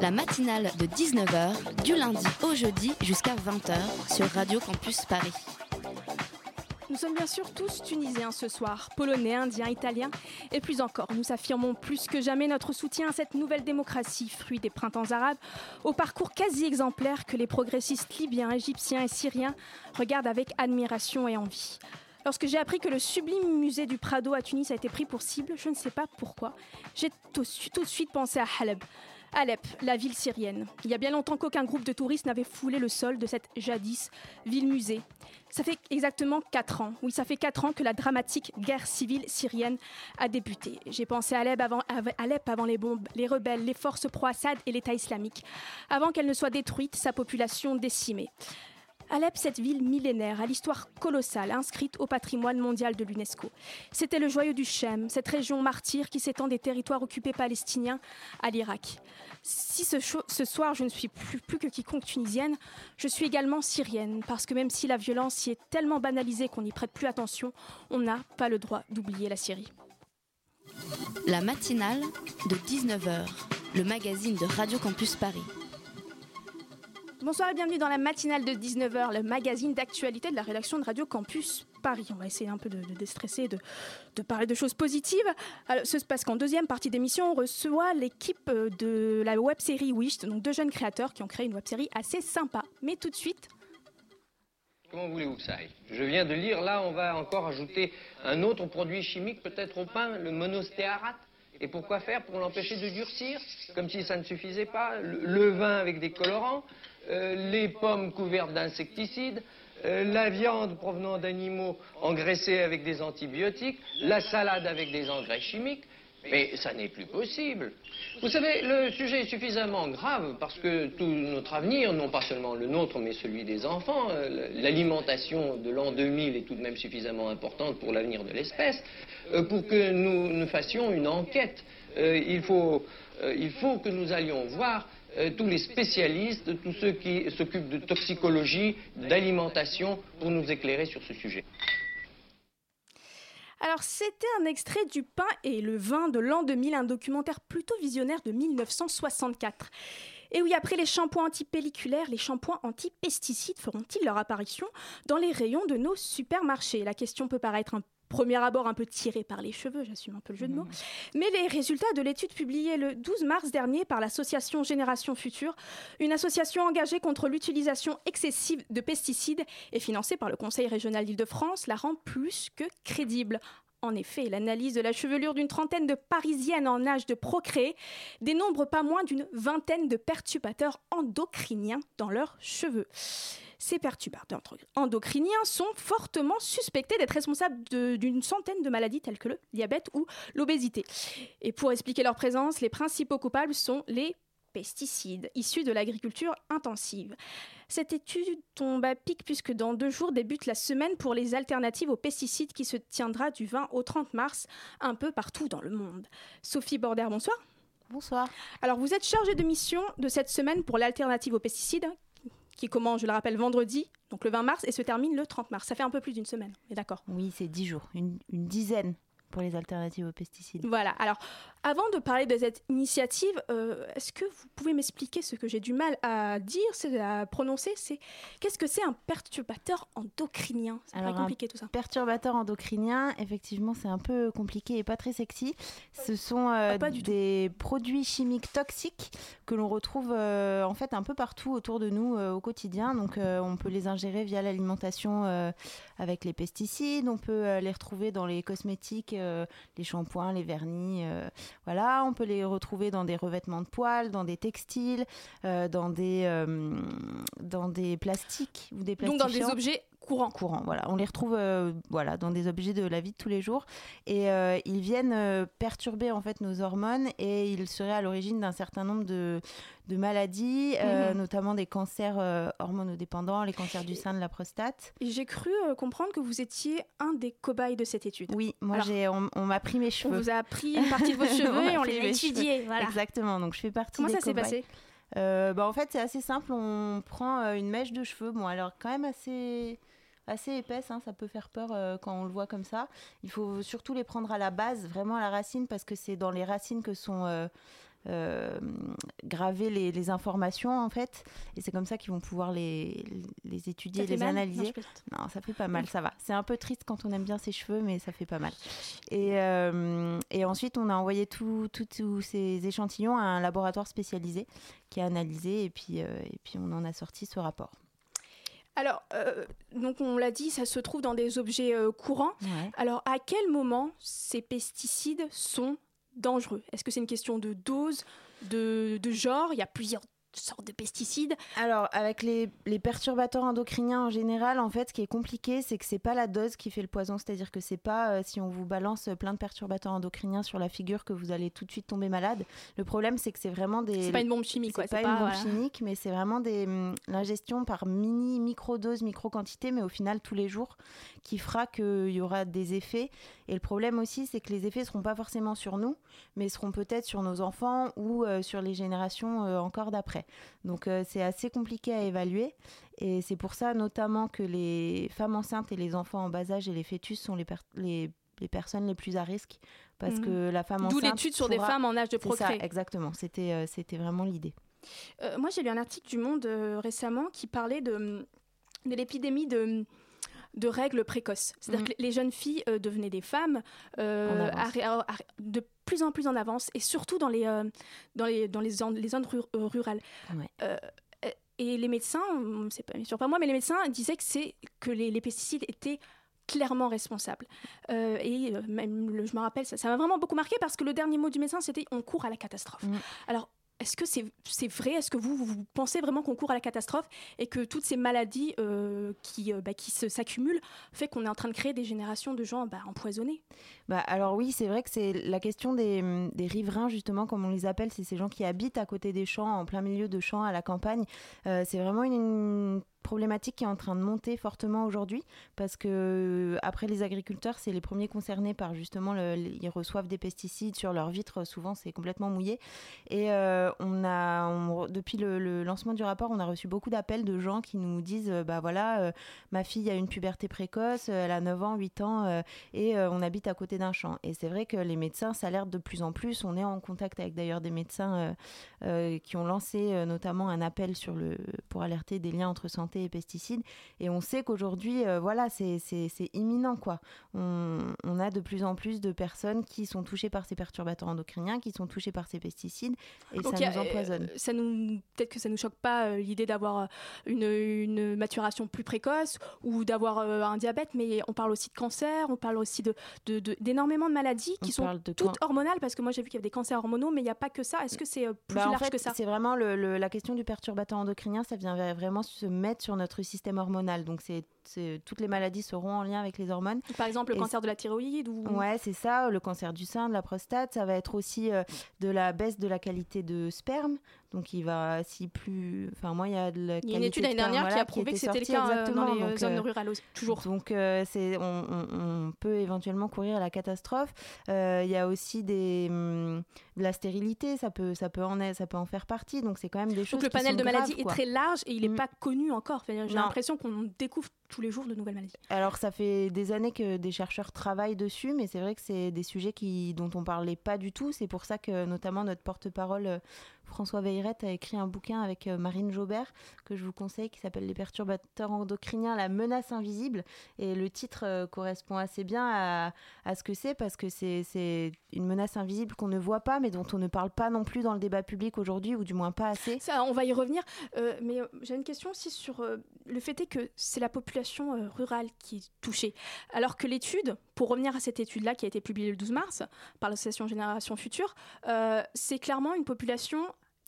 La matinale de 19h, du lundi au jeudi jusqu'à 20h sur Radio Campus Paris. Nous sommes bien sûr tous tunisiens ce soir, polonais, indiens, italiens, et plus encore. Nous affirmons plus que jamais notre soutien à cette nouvelle démocratie, fruit des printemps arabes, au parcours quasi exemplaire que les progressistes libyens, égyptiens et syriens regardent avec admiration et envie. Lorsque j'ai appris que le sublime musée du Prado à Tunis a été pris pour cible, je ne sais pas pourquoi, j'ai tout, tout de suite pensé à Haleb. Alep, la ville syrienne. Il y a bien longtemps qu'aucun groupe de touristes n'avait foulé le sol de cette jadis ville-musée. Ça fait exactement 4 ans, oui, ça fait 4 ans que la dramatique guerre civile syrienne a débuté. J'ai pensé à Alep avant, à Alep avant les bombes, les rebelles, les forces pro-Assad et l'État islamique, avant qu'elle ne soit détruite, sa population décimée. Alep, cette ville millénaire à l'histoire colossale, inscrite au patrimoine mondial de l'UNESCO. C'était le joyau du Shem, cette région martyre qui s'étend des territoires occupés palestiniens à l'Irak. Si ce, soir je ne suis plus, plus que quiconque tunisienne, je suis également syrienne, parce que même si la violence y est tellement banalisée qu'on n'y prête plus attention, on n'a pas le droit d'oublier la Syrie. La matinale de 19h, le magazine de Radio Campus Paris. Bonsoir et bienvenue dans la matinale de 19h, le magazine d'actualité de la rédaction de Radio Campus Paris. On va essayer un peu de, déstresser, de, parler de choses positives. Alors, ce se passe qu'en deuxième partie d'émission, on reçoit l'équipe de la web série Wish, donc deux jeunes créateurs qui ont créé une web série assez sympa. Mais tout de suite, Comment voulez-vous que ça aille? Je viens de lire, là, on va encore ajouter un autre produit chimique, peut-être au pain, le monostéarate. Et pourquoi faire? Pour l'empêcher de durcir, comme si ça ne suffisait pas. Le, vin avec des colorants, les pommes couvertes d'insecticides, euh, la viande provenant d'animaux engraissés avec des antibiotiques, la salade avec des engrais chimiques. Mais ça n'est plus possible. Vous savez, le sujet est suffisamment grave parce que tout notre avenir, non pas seulement le nôtre, mais celui des enfants, euh, l'alimentation de l'an 2000 est tout de même suffisamment importante pour l'avenir de l'espèce, euh, pour que nous, nous fassions une enquête. Euh, il, faut, euh, il faut que nous allions voir euh, tous les spécialistes, tous ceux qui s'occupent de toxicologie, d'alimentation, pour nous éclairer sur ce sujet. Alors, c'était un extrait du Pain et le vin de l'an 2000, un documentaire plutôt visionnaire de 1964. Et oui, après les shampoings antipelliculaires, les shampoings anti-pesticides feront-ils leur apparition dans les rayons de nos supermarchés? La question peut paraître un premier abord un peu tirée par les cheveux, j'assume un peu le jeu de mots. Mais les résultats de l'étude publiée le 12 mars dernier par l'association Génération Future, une association engagée contre l'utilisation excessive de pesticides et financée par le Conseil régional d'Île-de-France, la rend plus que crédible. En effet, l'analyse de la chevelure d'une trentaine de Parisiennes en âge de procréer dénombre pas moins d'une vingtaine de perturbateurs endocriniens dans leurs cheveux. Ces perturbateurs endocriniens sont fortement suspectés d'être responsables d'une centaine de maladies telles que le diabète ou l'obésité. Et pour expliquer leur présence, les principaux coupables sont les pesticides issus de l'agriculture intensive. Cette étude tombe à pic puisque dans deux jours débute la semaine pour les alternatives aux pesticides qui se tiendra du 20 au 30 mars un peu partout dans le monde. Sophie Border, bonsoir. Bonsoir. Alors vous êtes chargée de mission de cette semaine pour l'alternative aux pesticides qui commence, je le rappelle, vendredi, donc le 20 mars, et se termine le 30 mars. Ça fait un peu plus d'une semaine, mais d'accord? Oui, c'est 10 jours, une, une dizaine pour les alternatives aux pesticides. Voilà. Alors, avant de parler de cette initiative, euh, est-ce que vous pouvez m'expliquer ce que j'ai du mal à dire, à prononcer C'est qu'est-ce que c'est un perturbateur endocrinien? C'est un compliqué tout ça. Perturbateurs endocriniens, effectivement, c'est un peu compliqué et pas très sexy. Ce sont euh, Ah, pas tout. des produits chimiques toxiques que l'on retrouve euh, en fait un peu partout autour de nous au quotidien. Donc, on peut les ingérer via l'alimentation avec les pesticides. On peut les retrouver dans les cosmétiques, euh, les shampoings, les vernis. euh, voilà, on peut les retrouver dans des revêtements de poils, dans des textiles, euh, dans des dans des plastiques ou des Donc dans des objets courant. courant. Voilà, on les retrouve euh, voilà dans des objets de la vie de tous les jours et euh, ils viennent euh, perturber en fait nos hormones et ils seraient à l'origine d'un certain nombre de, de maladies, Mhm. notamment des cancers hormonodépendants, les cancers du sein, de la prostate. J'ai cru comprendre que vous étiez un des cobayes de cette étude. Oui, moi Alors, j'ai on, on m'a pris mes On cheveux. vous a pris une partie de vos cheveux On et on les a étudiés. Voilà. Exactement, donc je fais partie Comment des ça s'est passé? Euh, bah, En fait, c'est assez simple. On prend une mèche de cheveux. Bon, alors quand même assez, assez épaisse. hein, ça peut faire peur euh, quand on le voit comme ça. Il faut surtout les prendre à la base, vraiment à la racine, parce que c'est dans les racines que sont euh, euh, gravées les, les informations, en fait. Et c'est comme ça qu'ils vont pouvoir les, les étudier, les mal? Analyser. Non, ça fait pas mal, ça va. C'est un peu triste quand on aime bien ses cheveux, mais ça fait pas mal. Et, euh, et ensuite, on a envoyé tous ces échantillons à un laboratoire spécialisé qui a analysé, et puis, euh, et puis on en a sorti ce rapport. Alors, euh, donc on l'a dit, ça se trouve dans des objets euh, courants. Alors, à quel moment ces pesticides sont dangereux? Est-ce que c'est une question de dose, de, de genre? Il y a plusieurs sortes de pesticides. Alors, avec les, les perturbateurs endocriniens en général, en fait, ce qui est compliqué, c'est que c'est pas la dose qui fait le poison. C'est-à-dire que c'est pas euh, si on vous balance plein de perturbateurs endocriniens sur la figure que vous allez tout de suite tomber malade. Le problème, c'est que c'est vraiment des. C'est pas une bombe chimique, C'est quoi. pas une bombe voilà. chimique, mais c'est vraiment des, hum, l'ingestion par mini, micro-doses, micro-quantités, mais au final tous les jours, qui fera qu'il y aura des effets. Et le problème aussi, c'est que les effets ne seront pas forcément sur nous, mais seront peut-être sur nos enfants ou euh, sur les générations euh, encore d'après. Donc euh, c'est assez compliqué à évaluer. Et c'est pour ça notamment que les femmes enceintes et les enfants en bas âge et les fœtus sont les, per- les, les personnes les plus à risque. Parce Mhm. que la femme D'où enceinte. l'étude sur des femmes en âge de ça, procréer. exactement. C'était euh, c'était vraiment l'idée. Euh, moi, j'ai lu un article du Monde euh, récemment qui parlait de, de l'épidémie de de règles précoces. C'est-à-dire Mhm. que les jeunes filles euh, devenaient des femmes euh, de plus en plus en avance, et surtout dans les, euh, dans les, dans les, zones, les zones ru- rurales. Ouais. Et les médecins, c'est pas sûr pas moi, mais les médecins disaient que, c'est, que les, les pesticides étaient clairement responsables. Et même, le- je me rappelle, ça, ça m'a vraiment beaucoup marqué parce que le dernier mot du médecin, c'était on court à la catastrophe. Mhm. Alors, est-ce que c'est vrai? Est-ce que vous, pensez vraiment qu'on court à la catastrophe et que toutes ces maladies euh, qui, euh, bah, s'accumulent fait qu'on est en train de créer des générations de gens bah, empoisonnés? Bah, alors oui, c'est vrai que c'est la question des, hum, des riverains, justement, comme on les appelle, c'est ces gens qui habitent à côté des champs, en plein milieu de champs, à la campagne. Euh, c'est vraiment une problématique qui est en train de monter fortement aujourd'hui, parce que euh, après les agriculteurs, c'est les premiers concernés par justement, ils reçoivent des pesticides sur leurs vitres, souvent c'est complètement mouillé. Et euh, on a, depuis le, lancement du rapport, on a reçu beaucoup d'appels de gens qui nous disent, euh, bah voilà, ma fille a une puberté précoce, elle a 9 ans, 8 ans, et on habite à côté d'un champ. Et c'est vrai que les médecins s'alertent de plus en plus. On est en contact avec d'ailleurs des médecins qui ont lancé notamment un appel sur le, pour alerter des liens entre santé et pesticides. Et on sait qu'aujourd'hui, euh, voilà, c'est imminent. quoi. On, on a de plus en plus de personnes qui sont touchées par ces perturbateurs endocriniens, qui sont touchées par ces pesticides, et Donc, ça a- nous empoisonne. euh, ça nous peut-être que ça nous choque pas euh, l'idée d'avoir euh, une, une maturation plus précoce ou d'avoir un diabète, mais on parle aussi de cancer, on parle aussi de de- de- d'énormément de, maladies qui On sont de toutes can- hormonales parce que moi j'ai vu qu'il y avait des cancers hormonaux, mais il n'y a pas que ça. Est-ce que c'est plus Bah, en large fait, que ça? C'est vraiment le- le- la question du perturbateur endocrinien, ça vient vra- vraiment se mettre sur notre système hormonal. Donc c'est c'est- toutes les maladies seront en lien avec les hormones. Par exemple, le Et cancer de la thyroïde ou Ouais, c'est ça, le cancer du sein, de la prostate, ça va être aussi euh, de la baisse de la qualité de sperme. Donc il va si plus enfin moi il y a de la il y a une étude de l'année dernière qui voilà, a prouvé que était c'était le cas euh, dans exactement. les euh, Donc, zones euh, rurales aussi, toujours. donc euh, c'est on, on- on peut éventuellement courir à la catastrophe. Euh, Il y a aussi des hum, de la stérilité, ça peut ça peut en ça peut en faire partie. Donc c'est quand même des choses Donc le qui panel de maladies est très large et il n'est Mm. pas connu encore. J'ai l'impression qu'on découvre tous les jours de nouvelles maladies. Alors ça fait des années que des chercheurs travaillent dessus, mais c'est vrai que c'est des sujets qui, dont on parlait pas du tout. C'est pour ça que notamment notre porte-parole euh, François Veilleret a écrit un bouquin avec euh, Marine Jaubert que je vous conseille qui s'appelle Les perturbateurs endocriniens, la menace invisible. Et le titre euh, correspond assez bien à, à ce que c'est parce que c'est une menace invisible qu'on ne voit pas, mais dont on ne parle pas non plus dans le débat public aujourd'hui, ou du moins pas assez. Ça, on va y revenir. Euh, mais j'ai une question aussi sur euh, le fait est que c'est la population euh, rurale qui est touchée. Alors que l'étude, pour revenir à cette étude-là qui a été publiée le 12 mars par l'association Génération Future, euh, c'est clairement une population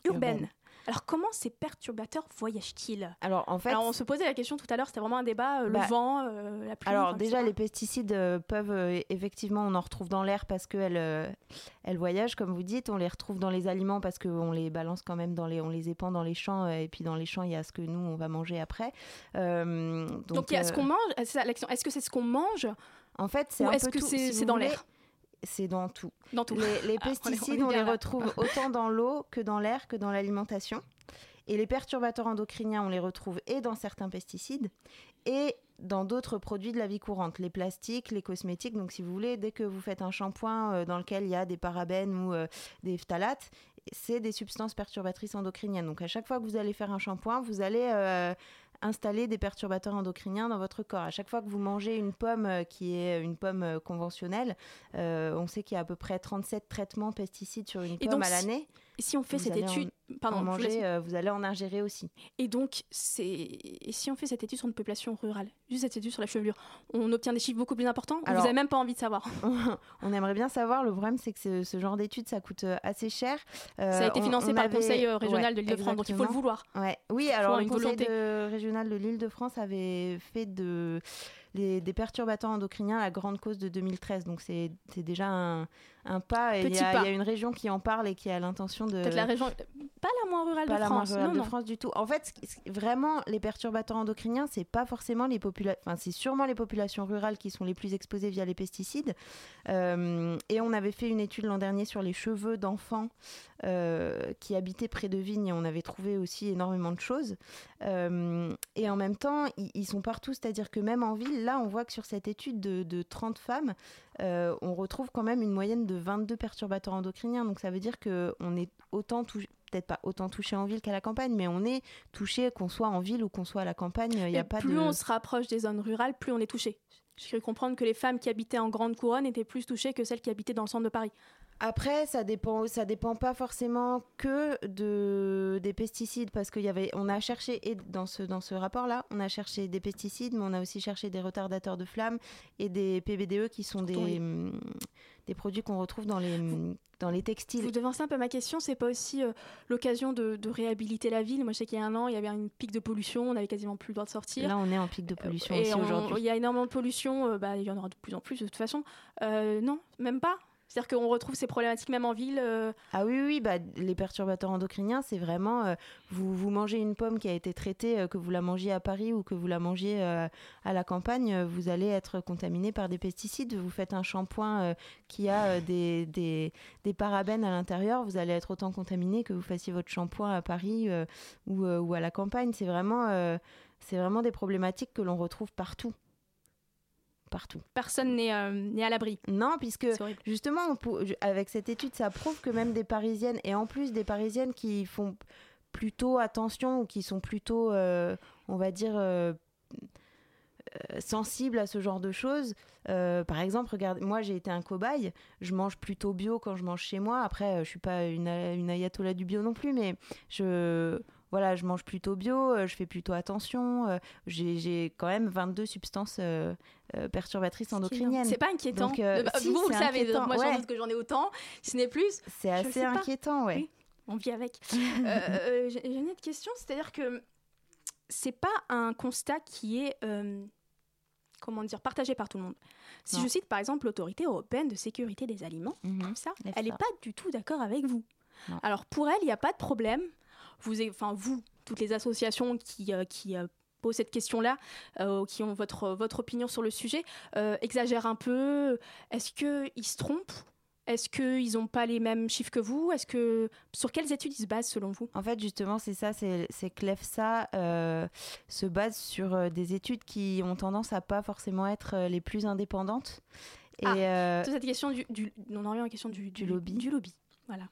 urbaine. Urbaine. Alors comment ces perturbateurs voyagent-ils? Alors en fait, Alors on se posait la question tout à l'heure, c'était vraiment un débat, euh, le Bah, vent, euh, la pluie. Alors déjà, etc. les pesticides euh, peuvent effectivement, on en retrouve dans l'air parce qu'elles euh, elles voyagent, comme vous dites. On les retrouve dans les aliments parce qu'on les balance quand même dans les, on les épand dans les champs. et puis dans les champs, il y a ce que nous on va manger après. Donc, Donc, il y a ce qu'on mange, est-ce que c'est ce qu'on mange en fait, c'est un est-ce peu que c'est si dans l'air? C'est dans tout. Dans tout. Les, les Ah, on on pesticides, on, les là. retrouve autant dans l'eau que dans l'air que dans l'alimentation. Et les perturbateurs endocriniens, on les retrouve et dans certains pesticides et dans d'autres produits de la vie courante, les plastiques, les cosmétiques. Donc, si vous voulez, dès que vous faites un shampoing euh, dans lequel il y a des parabènes ou euh, des phtalates, c'est des substances perturbatrices endocriniennes. Donc, à chaque fois que vous allez faire un shampoing, vous allez euh, installer des perturbateurs endocriniens dans votre corps. À chaque fois que vous mangez une pomme euh, qui est une pomme euh, conventionnelle, euh, on sait qu'il y a à peu près 37 traitements pesticides sur une pomme donc, à l'année. Si on fait Vous cette étude, En pardon, laisse- manger, euh, vous allez en ingérer aussi. et donc c'est, si on fait cette étude sur une population rurale, juste cette étude sur la chevelure, on obtient des chiffres beaucoup plus importants. Alors- vous avez même pas envie de savoir? on aimerait bien savoir. Le problème, c'est que ce, ce genre d'études, ça coûte euh, assez cher. Ça a Euh, été on- financé on par avait- le Conseil euh, régional ouais, de l'Île-de-France, donc il faut le vouloir. Ouais. Oui, alors le Conseil de- régional de l'Île-de-France avait fait de, les- des perturbateurs endocriniens la grande cause de 2013. Donc c'est déjà un, un pas. Et il y, a- y une région qui en parle et qui a l'intention de... Peut-être la région, pas la moins rurale pas de la France. moins rurale non, de non. France du tout. En fait, vraiment, les perturbateurs endocriniens, c'est pas forcément les populations. Enfin, c'est sûrement les populations rurales qui sont les plus exposées via les pesticides. Euh, et on avait fait une étude l'an dernier sur les cheveux d'enfants euh, qui habitaient près de vignes. Et on avait trouvé aussi énormément de choses. Euh, et en même temps, ils, ils sont partout. C'est-à-dire que même en ville, là, on voit que sur cette étude de, de 30 femmes, on retrouve quand même une moyenne de 22 perturbateurs endocriniens. Donc ça veut dire qu'on est autant touché, peut-être pas autant touché en ville qu'à la campagne, mais on est touché qu'on soit en ville ou qu'on soit à la campagne. Il y a pas plus de... on se rapproche des zones rurales, plus on est touché. J'ai cru comprendre que les femmes qui habitaient en grande couronne étaient plus touchées que celles qui habitaient dans le centre de Paris. Après, ça dépend, ça dépend pas forcément que de des pesticides parce qu'il y avait, on a cherché et dans ce dans ce rapport-là, on a cherché des pesticides, mais on a aussi cherché des retardateurs de flammes et des PBDE qui sont des Oui. hum, des produits qu'on retrouve dans les dans les textiles. Vous devancez un peu ma question, c'est pas aussi euh, l'occasion de, de réhabiliter la ville Moi, je sais qu'il y a un an, il y avait une pic de pollution, on avait quasiment plus le droit de sortir. Là, on est en pic de pollution aussi aujourd'hui. il y a énormément de pollution, euh, bah, il y en aura de plus en plus de toute façon. Euh, non, même pas. C'est-à-dire qu'on retrouve ces problématiques même en ville. euh, Ah oui, oui, bah, les perturbateurs endocriniens, c'est vraiment, euh, vous, vous mangez une pomme qui a été traitée, euh, que vous la mangiez à Paris ou que vous la mangiez à la campagne, vous allez être contaminé par des pesticides. Vous faites un shampoing qui a des, des, des parabènes à l'intérieur, vous allez être autant contaminé que vous fassiez votre shampoing à Paris ou, ou à la campagne. C'est vraiment, c'est vraiment des problématiques que l'on retrouve partout. Partout. personne n'est euh, n'est à l'abri. Non, puisque. Justement, on avec cette étude, ça prouve que même des Parisiennes, et en plus des Parisiennes qui font plutôt attention ou qui sont plutôt, euh, on va dire, euh, sensibles à ce genre de choses. Par exemple, regarde, moi j'ai été un cobaye, je mange plutôt bio quand je mange chez moi. Après, je suis pas une, une ayatollah du bio non plus, mais je voilà, je mange plutôt bio, euh, je fais plutôt attention. euh, j'ai j'ai quand même 22 substances euh, euh, perturbatrices endocriniennes. C'est pas inquiétant. Donc, euh, Bah, si, vous, vous le savez, inquiétant, moi j'en ouais. doute que j'en ai autant. Si ce n'est plus, C'est assez inquiétant, ouais. Oui. on vit avec. Euh, euh, J'ai une autre question, c'est-à-dire que c'est pas un constat qui est, euh, comment dire, partagé par tout le monde. Si Non. je cite par exemple l'autorité européenne de sécurité des aliments, Mhm. comme ça, elle n'est pas du tout d'accord avec vous. Non. Alors pour elle, il n'y a pas de problème. Vous, enfin vous, toutes les associations qui, euh, qui euh, posent cette question-là, euh, qui ont votre, votre opinion sur le sujet, exagèrent un peu. Est-ce qu'ils se trompent? Est-ce qu'ils n'ont pas les mêmes chiffres que vous? Est-ce que sur quelles études ils se basent selon vous? En fait, justement, c'est ça, c'est que l'EFSA euh, se base sur des études qui ont tendance à pas forcément être les plus indépendantes. Et Ah, euh, Toute cette question du, du- on en revient à la question du, Du lobby. Du lobby. Voilà.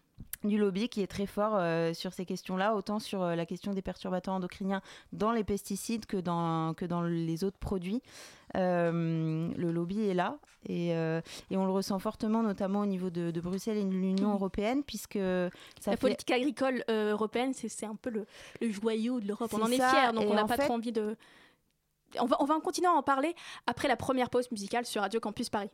Du lobby qui est très fort euh, sur ces questions-là, autant sur euh, la question des perturbateurs endocriniens dans les pesticides que dans, que dans les autres produits. Euh, le lobby est là et, et on le ressent fortement, notamment au niveau de, de Bruxelles et de l'Union européenne, puisque ça la fait politique agricole européenne, c'est un peu le, le joyau de l'Europe. On en est fiers, donc on n'a pas fait- trop envie de. On va, on va en continuer à en parler après la première pause musicale sur Radio Campus Paris.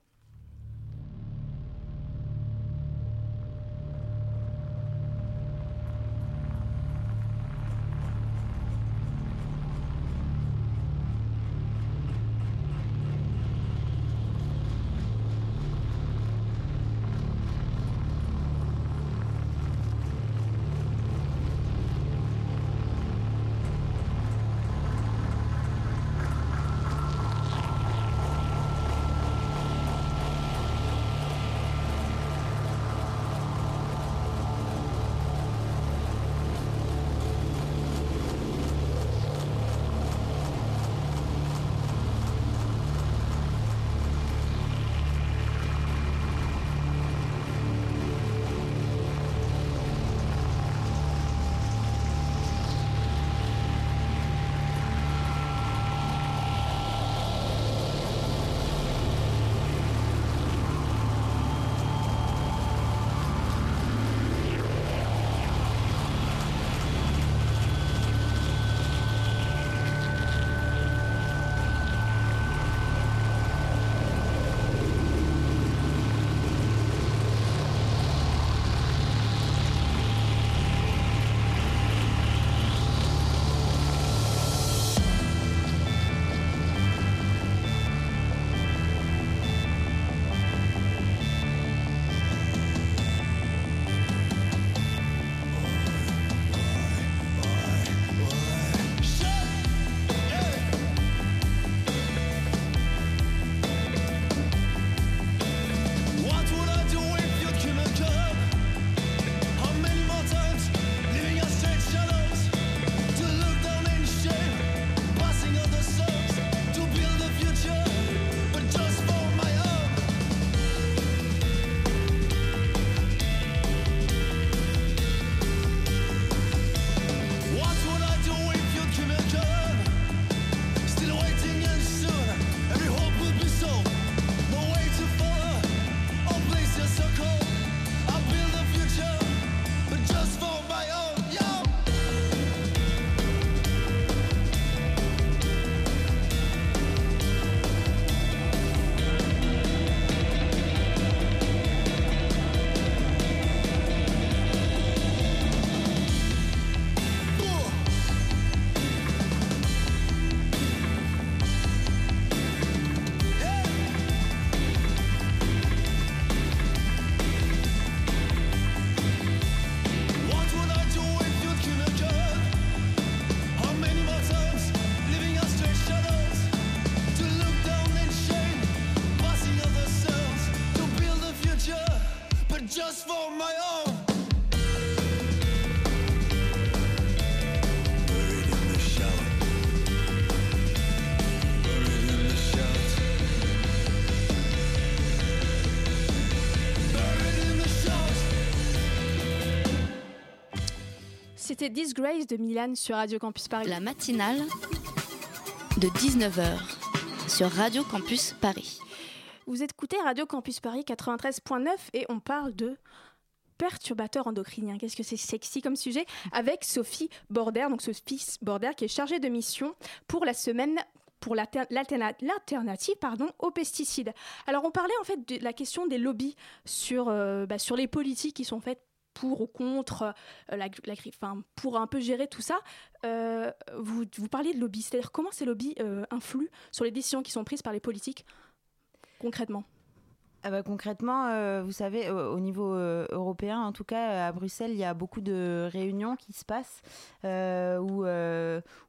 C'était Disgrace de Milan sur Radio Campus Paris. La matinale de 19h sur Radio Campus Paris. Vous écoutez Radio Campus Paris 93.9 et on parle de perturbateurs endocriniens. Qu'est-ce que c'est sexy comme sujet Avec Sophie Border, donc Sophie Border qui est chargée de mission pour la semaine pour l'alternative pardon, aux pesticides. Alors on parlait en fait de la question des lobbies sur, euh, bah, sur les politiques qui sont faites pour ou contre euh, la, la enfin, pour un peu gérer tout ça. Euh, vous, vous parliez de lobby, c'est-à-dire comment ces lobbies influent sur les décisions qui sont prises par les politiques concrètement? Ah bah, concrètement, euh, vous savez, au, niveau euh, européen, en tout cas à Bruxelles, il y a beaucoup de réunions qui se passent euh,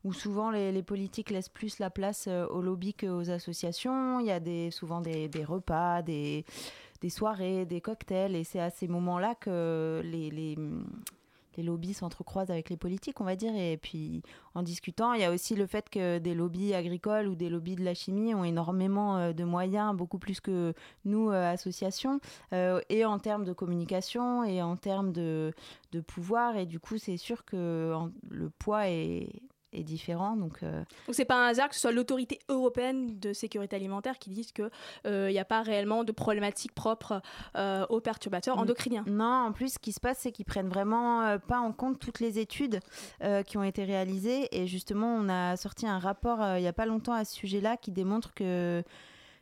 où, souvent les, politiques laissent plus la place aux lobbies qu'aux associations. Il y a des, souvent des, repas, des, des, soirées, des cocktails, et c'est à ces moments-là que les, les lobbies s'entrecroisent avec les politiques, on va dire. Et puis, en discutant, il y a aussi le fait que des lobbies agricoles ou des lobbies de la chimie ont énormément euh, de moyens, beaucoup plus que nous, euh, associations, euh, et en termes de communication et en termes de, de pouvoir. Et du coup, c'est sûr que le poids est est différent. Donc, euh... donc c'est pas un hasard que ce soit l'autorité européenne de sécurité alimentaire qui dise que il euh, n'y a pas réellement de problématique propre euh, aux perturbateurs endocriniens. Non, en plus, ce qui se passe, c'est qu'ils prennent vraiment pas en compte toutes les études qui ont été réalisées. Et justement, on a sorti un rapport il y a pas longtemps à ce sujet-là qui démontre que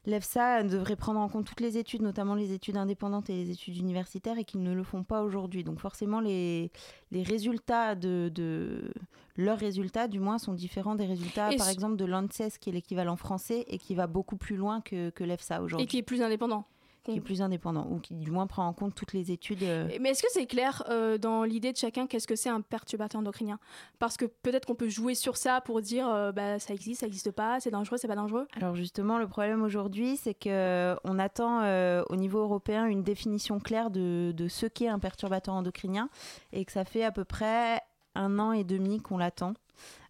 l'EFSA devrait prendre en compte toutes les études, notamment les études indépendantes et les études universitaires, et qu'ils ne le font pas aujourd'hui. Donc forcément, les, les résultats de, de, leurs résultats, du moins, sont différents des résultats, par exemple, de l'ANSES, qui est l'équivalent français, et qui va beaucoup plus loin que, que l'EFSA aujourd'hui. Et qui est plus indépendant qui est plus indépendant ou qui du moins prend en compte toutes les études. Euh. Mais est-ce que c'est clair euh, dans l'idée de chacun qu'est-ce que c'est un perturbateur endocrinien? Parce que peut-être qu'on peut jouer sur ça pour dire euh, bah, ça existe, ça n'existe pas, c'est dangereux, c'est pas dangereux? Alors justement, le problème aujourd'hui, c'est que on attend au niveau européen une définition claire de, de ce qu'est un perturbateur endocrinien et que ça fait à peu près un an et demi qu'on l'attend.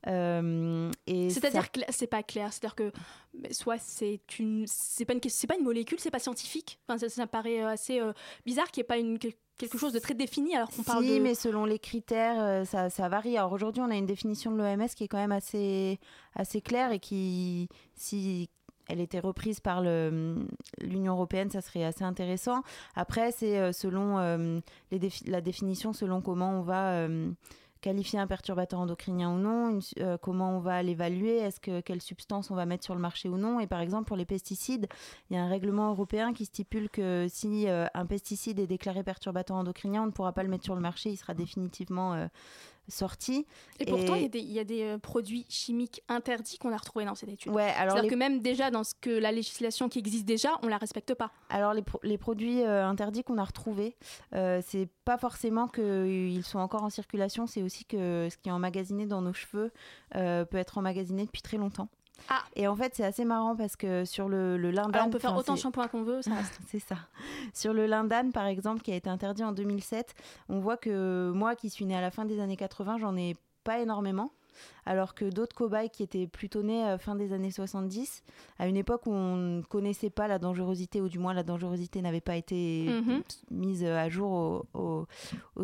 Euh, C'est-à-dire que c'est pas clair, c'est-à-dire que soit c'est une, c'est pas une, c'est pas une molécule, c'est pas scientifique. Enfin, ça, ça paraît euh, assez euh, bizarre qu'il n'y ait pas une quelque chose de très défini alors qu'on si, parle de... mais selon les critères, ça, ça varie. Alors aujourd'hui, on a une définition de l'OMS qui est quand même assez, assez claire et qui, si elle était reprise par l'Union européenne, ça serait assez intéressant. Après, c'est selon les la définition, selon comment on va qualifier un perturbateur endocrinien ou non, euh, comment on va l'évaluer, est-ce que quelle substance on va mettre sur le marché ou non. Et par exemple pour les pesticides, il y a un règlement européen qui stipule que si euh, un pesticide est déclaré perturbateur endocrinien, on ne pourra pas le mettre sur le marché, il sera définitivement euh, sorti. Et, pourtant, il y a des, euh, produits chimiques interdits qu'on a retrouvés dans cette étude. Ouais, alors C'est-à-dire que même déjà dans ce que la législation qui existe déjà, on la respecte pas. Alors les, les produits euh, interdits qu'on a retrouvés, euh, c'est pas forcément qu'ils sont encore en circulation, c'est aussi que ce qui est emmagasiné dans nos cheveux peut être emmagasiné depuis très longtemps. Ah. Et en fait, c'est assez marrant parce que sur le, le lindane. on peut faire autant de shampoing qu'on veut, ça c'est ça. Sur le lindane, par exemple, qui a été interdit en 2007, on voit que moi, qui suis née à la fin des années 80, j'en ai pas énormément alors que d'autres cobayes qui étaient plutôt nés euh, fin des années 70, à une époque où on ne connaissait pas la dangerosité, ou du moins la dangerosité n'avait pas été mhm. mise à jour au,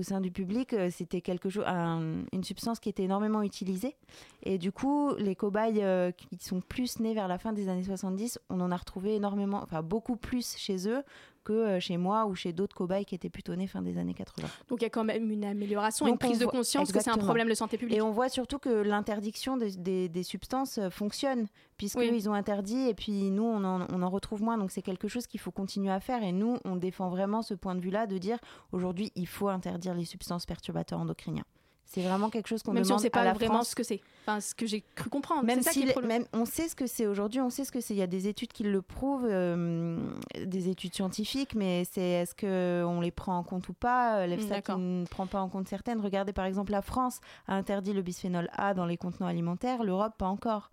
sein du public, euh, c'était quelque chose, une substance qui était énormément utilisée. Et du coup, les cobayes euh, qui sont plus nés vers la fin des années 70, on en a retrouvé énormément, enfin beaucoup plus chez eux que euh, chez moi ou chez d'autres cobayes qui étaient plutôt nés fin des années 80. Donc il y a quand même une amélioration, une prise de conscience que c'est un problème de santé publique. Et on voit surtout que l'interdiction des, substances euh, fonctionne, puisqu'ils ont interdit et puis nous, on en, on en retrouve moins. Donc c'est quelque chose qu'il faut continuer à faire. Et nous, on défend vraiment ce point de vue-là de dire aujourd'hui, il faut interdire les substances perturbateurs endocriniens. C'est vraiment quelque chose qu'on demande si on sait pas à la vraiment ce que c'est. Enfin, ce que j'ai cru comprendre. Même si même on sait ce que c'est aujourd'hui, on sait ce que c'est. Il y a des études qui le prouvent, euh, des études scientifiques, mais c'est est-ce que on les prend en compte ou pas? L'EFSA qui ne prend pas en compte certaines. Regardez par exemple, la France a interdit le bisphénol A dans les contenants alimentaires, l'Europe pas encore.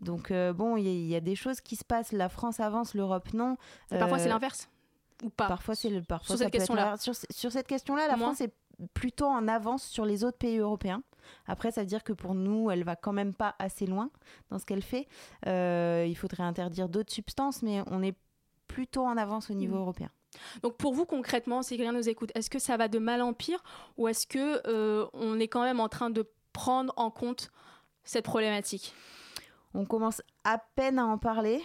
Donc euh, bon, il y, a des choses qui se passent. La France avance, l'Europe non. parfois c'est euh, l'inverse ou pas? Parfois c'est le parfois sur cette question-là. Sur, sur, cette question-là, la France est plutôt en avance sur les autres pays européens. Après, ça veut dire que pour nous, elle va quand même pas assez loin dans ce qu'elle fait. Euh, il faudrait interdire d'autres substances, mais on est plutôt en avance au niveau mm. européen. Donc pour vous concrètement, si quelqu'un nous écoute, est-ce que ça va de mal en pire ou est-ce que euh, on est quand même en train de prendre en compte cette problématique? On commence à peine à en parler.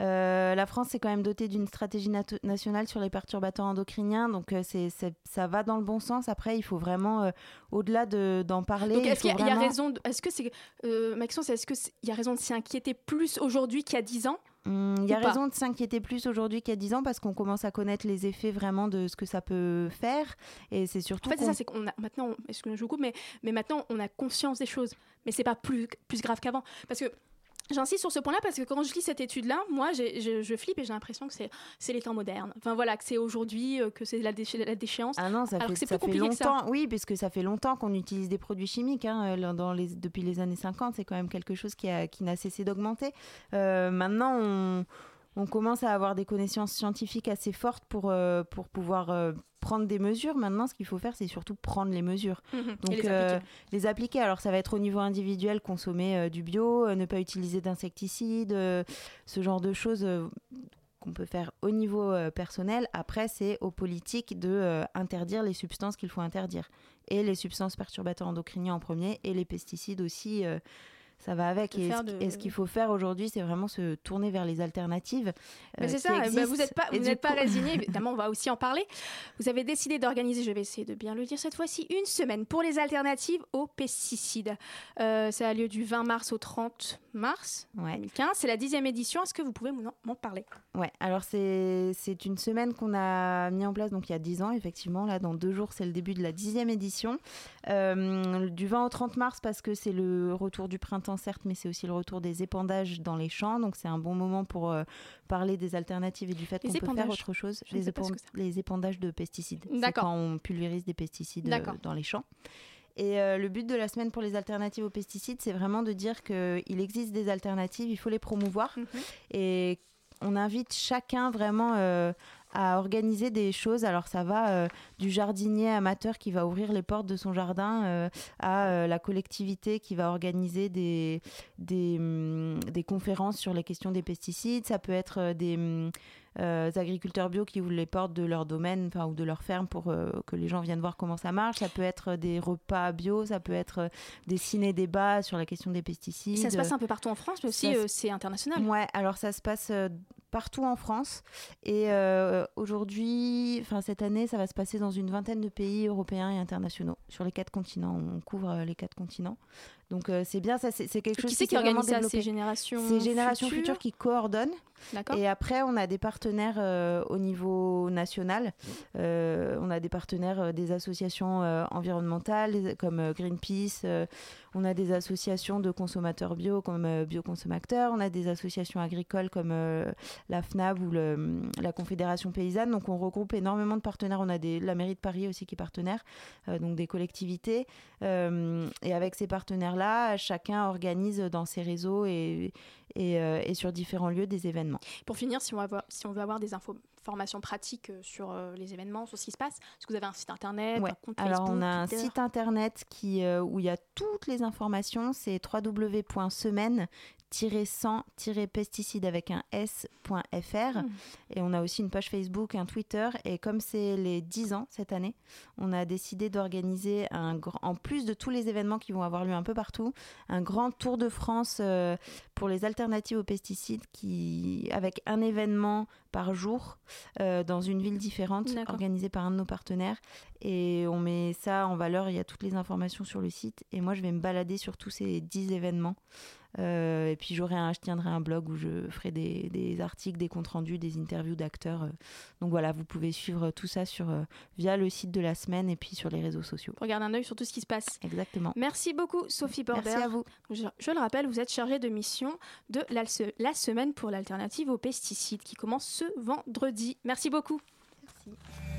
Euh, la France est quand même dotée d'une stratégie nationale sur les perturbateurs endocriniens, donc euh, c'est, ça va dans le bon sens. Après, il faut vraiment, au-delà d'en parler. est-ce qu'il y, a raison Est-ce que c'est Maxence, est-ce que il y a raison de s'y inquiéter plus aujourd'hui qu'il y a 10 ans Hum, il y a raison de s'inquiéter plus aujourd'hui qu'il y a 10 ans parce qu'on commence à connaître les effets vraiment de ce que ça peut faire. Et c'est surtout. En fait, c'est ça, c'est qu'on a maintenant, je vous coupe, mais, mais maintenant, on a conscience des choses. Mais c'est pas plus, plus grave qu'avant. Parce que J'insiste sur ce point-là parce que quand je lis cette étude-là, moi, je, flippe et j'ai l'impression que c'est les temps modernes. Enfin voilà, que c'est aujourd'hui, euh, que c'est la, la, déchéance. Ah non, ça fait, ça fait longtemps. Oui, puisque ça fait longtemps qu'on utilise des produits chimiques. Hein, euh, dans les, depuis les années 50, c'est quand même quelque chose qui n'a cessé d'augmenter. Euh, maintenant, on on commence à avoir des connaissances scientifiques assez fortes pour, euh, pour pouvoir euh, prendre des mesures. Maintenant, ce qu'il faut faire, c'est surtout prendre les mesures. Donc, les, appliquer. Euh, les, appliquer. Alors, ça va être au niveau individuel, consommer du bio, ne pas utiliser d'insecticides, ce genre de choses qu'on peut faire au niveau personnel. Après, c'est aux politiques de interdire les substances qu'il faut interdire. Et les substances perturbateurs endocriniens en premier, et les pesticides aussi ça va avec. Et, ce, qu'il faut faire aujourd'hui, c'est vraiment se tourner vers les alternatives. Euh, c'est ça, bah, vous n'êtes pas, vous n'êtes pas résigné, évidemment, on va aussi en parler. Vous avez décidé d'organiser, je vais essayer de bien le dire cette fois-ci, une semaine pour les alternatives aux pesticides. Euh, ça a lieu du 20 mars au 30 mars ouais. 2015. C'est la dixième édition. Est-ce que vous pouvez m'en parler? Ouais, alors c'est, c'est une semaine qu'on a mis en place donc il y a dix ans, effectivement. Là, dans deux jours, c'est le début de la dixième édition. Euh, du 20 au 30 mars, parce que c'est le retour du printemps certes, mais c'est aussi le retour des épandages dans les champs. Donc c'est un bon moment pour euh, parler des alternatives et du fait qu'on peut faire autre chose. Les, les, épandages de pesticides. C'est quand on pulvérise des pesticides euh, dans les champs. Et euh, le but de la semaine pour les alternatives aux pesticides, c'est vraiment de dire qu'il existe des alternatives, il faut les promouvoir. Mhm. Et on invite chacun vraiment à organiser des choses. Alors ça va euh, du jardinier amateur qui va ouvrir les portes de son jardin euh, à euh, la collectivité qui va organiser des, des, hum, des, conférences sur les questions des pesticides. Ça peut être des hum, agriculteurs bio qui ouvrent les portes de leur domaine ou de leur ferme pour que les gens viennent voir comment ça marche. Ça peut être des repas bio, ça peut être des ciné-débats sur la question des pesticides. ça se passe un peu partout en France, mais aussi c'est international. Ouais, alors ça se passe partout en France. Et euh, aujourd'hui, enfin cette année, ça va se passer dans une vingtaine de pays européens et internationaux sur les quatre continents. On couvre euh, les quatre continents. Donc euh, c'est bien, ça c'est quelque chose qui, qui, organise ça, ces générations Ces générations futures, qui coordonnent. Et après, on a des partenaires au niveau national. on a des partenaires des associations environnementales comme Greenpeace. On a des associations de consommateurs bio comme Bioconsommateurs. On a des associations agricoles comme la FNAB ou la Confédération paysanne. Donc on regroupe énormément de partenaires. On a des, la mairie de Paris aussi qui est partenaire, euh, donc des collectivités. Euh, et avec ces partenaires-là, chacun organise dans ses réseaux et, euh, sur différents lieux des événements. Pour finir, si on, veut avoir des informations pratiques sur les événements, sur ce qui se passe, est-ce que vous avez un site internet un compte Alors on a un site internet qui, où il y a toutes les informations, c'est www.semaine 100-pesticides avec un s.fr. Hmm. Et on a aussi une page Facebook, un Twitter. Et comme c'est les 10 ans cette année, on a décidé d'organiser, un en plus de tous les événements qui vont avoir lieu un peu partout, un grand tour de France euh, pour les alternatives aux pesticides qui, avec un événement par jour euh, dans une ville différente, organisé par un de nos partenaires. Et on met ça en valeur. Il y a toutes les informations sur le site. Et moi, je vais me balader sur tous ces 10 événements. Euh, et puis j'aurai un, je tiendrai un blog où je ferai des, des articles, des comptes rendus, des interviews d'acteurs. Euh. Donc voilà, vous pouvez suivre tout ça sur, euh, via le site de la semaine et puis sur les réseaux sociaux. Regarde un œil sur tout ce qui se passe. Exactement. Merci beaucoup Sophie Border. Merci à vous. Je, je, le rappelle, vous êtes chargée de mission de la, la semaine pour l'alternative aux pesticides qui commence ce vendredi. Merci beaucoup. Merci.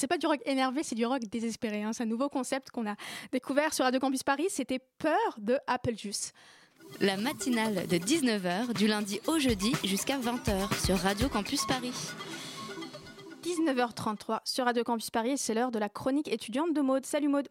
C'est pas du rock énervé, c'est du rock désespéré. Hein. C'est un nouveau concept qu'on a découvert sur Radio Campus Paris. C'était Peur de Apple Juice. La matinale de 19h du lundi au jeudi jusqu'à 20h sur Radio Campus Paris. 19h33 sur Radio Campus Paris, c'est l'heure de la chronique étudiante de Maude. Salut Maude.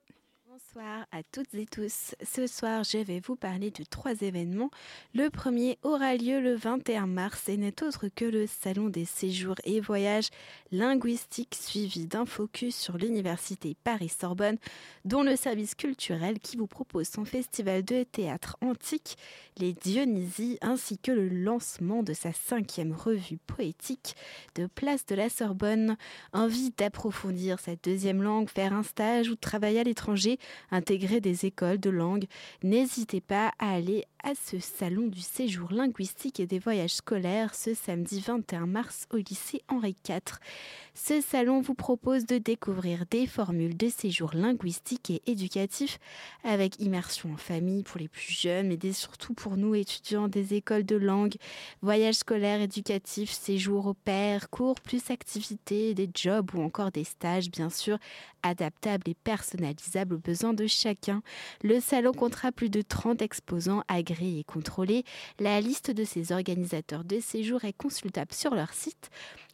Bonsoir à toutes et tous. Ce soir, je vais vous parler de trois événements. Le premier aura lieu le 21 mars et n'est autre que le Salon des séjours et voyages linguistiques suivi d'un focus sur l'Université Paris-Sorbonne, dont le service culturel qui vous propose son festival de théâtre antique, les Dionysies, ainsi que le lancement de sa cinquième revue poétique de Place de la Sorbonne. Envie d'approfondir sa deuxième langue, faire un stage ou travailler à l'étranger intégrer des écoles de langue, n'hésitez pas à aller à ce salon du séjour linguistique et des voyages scolaires ce samedi 21 mars au lycée Henri IV. Ce salon vous propose de découvrir des formules de séjour linguistique et éducatif avec immersion en famille pour les plus jeunes, mais surtout pour nous étudiants des écoles de langue, voyages scolaires éducatifs, séjours au pair, cours plus activités, des jobs ou encore des stages bien sûr adaptables et personnalisables aux besoins de chacun. Le salon comptera plus de 30 exposants et contrôlés. La liste de ces organisateurs de séjour est consultable sur leur site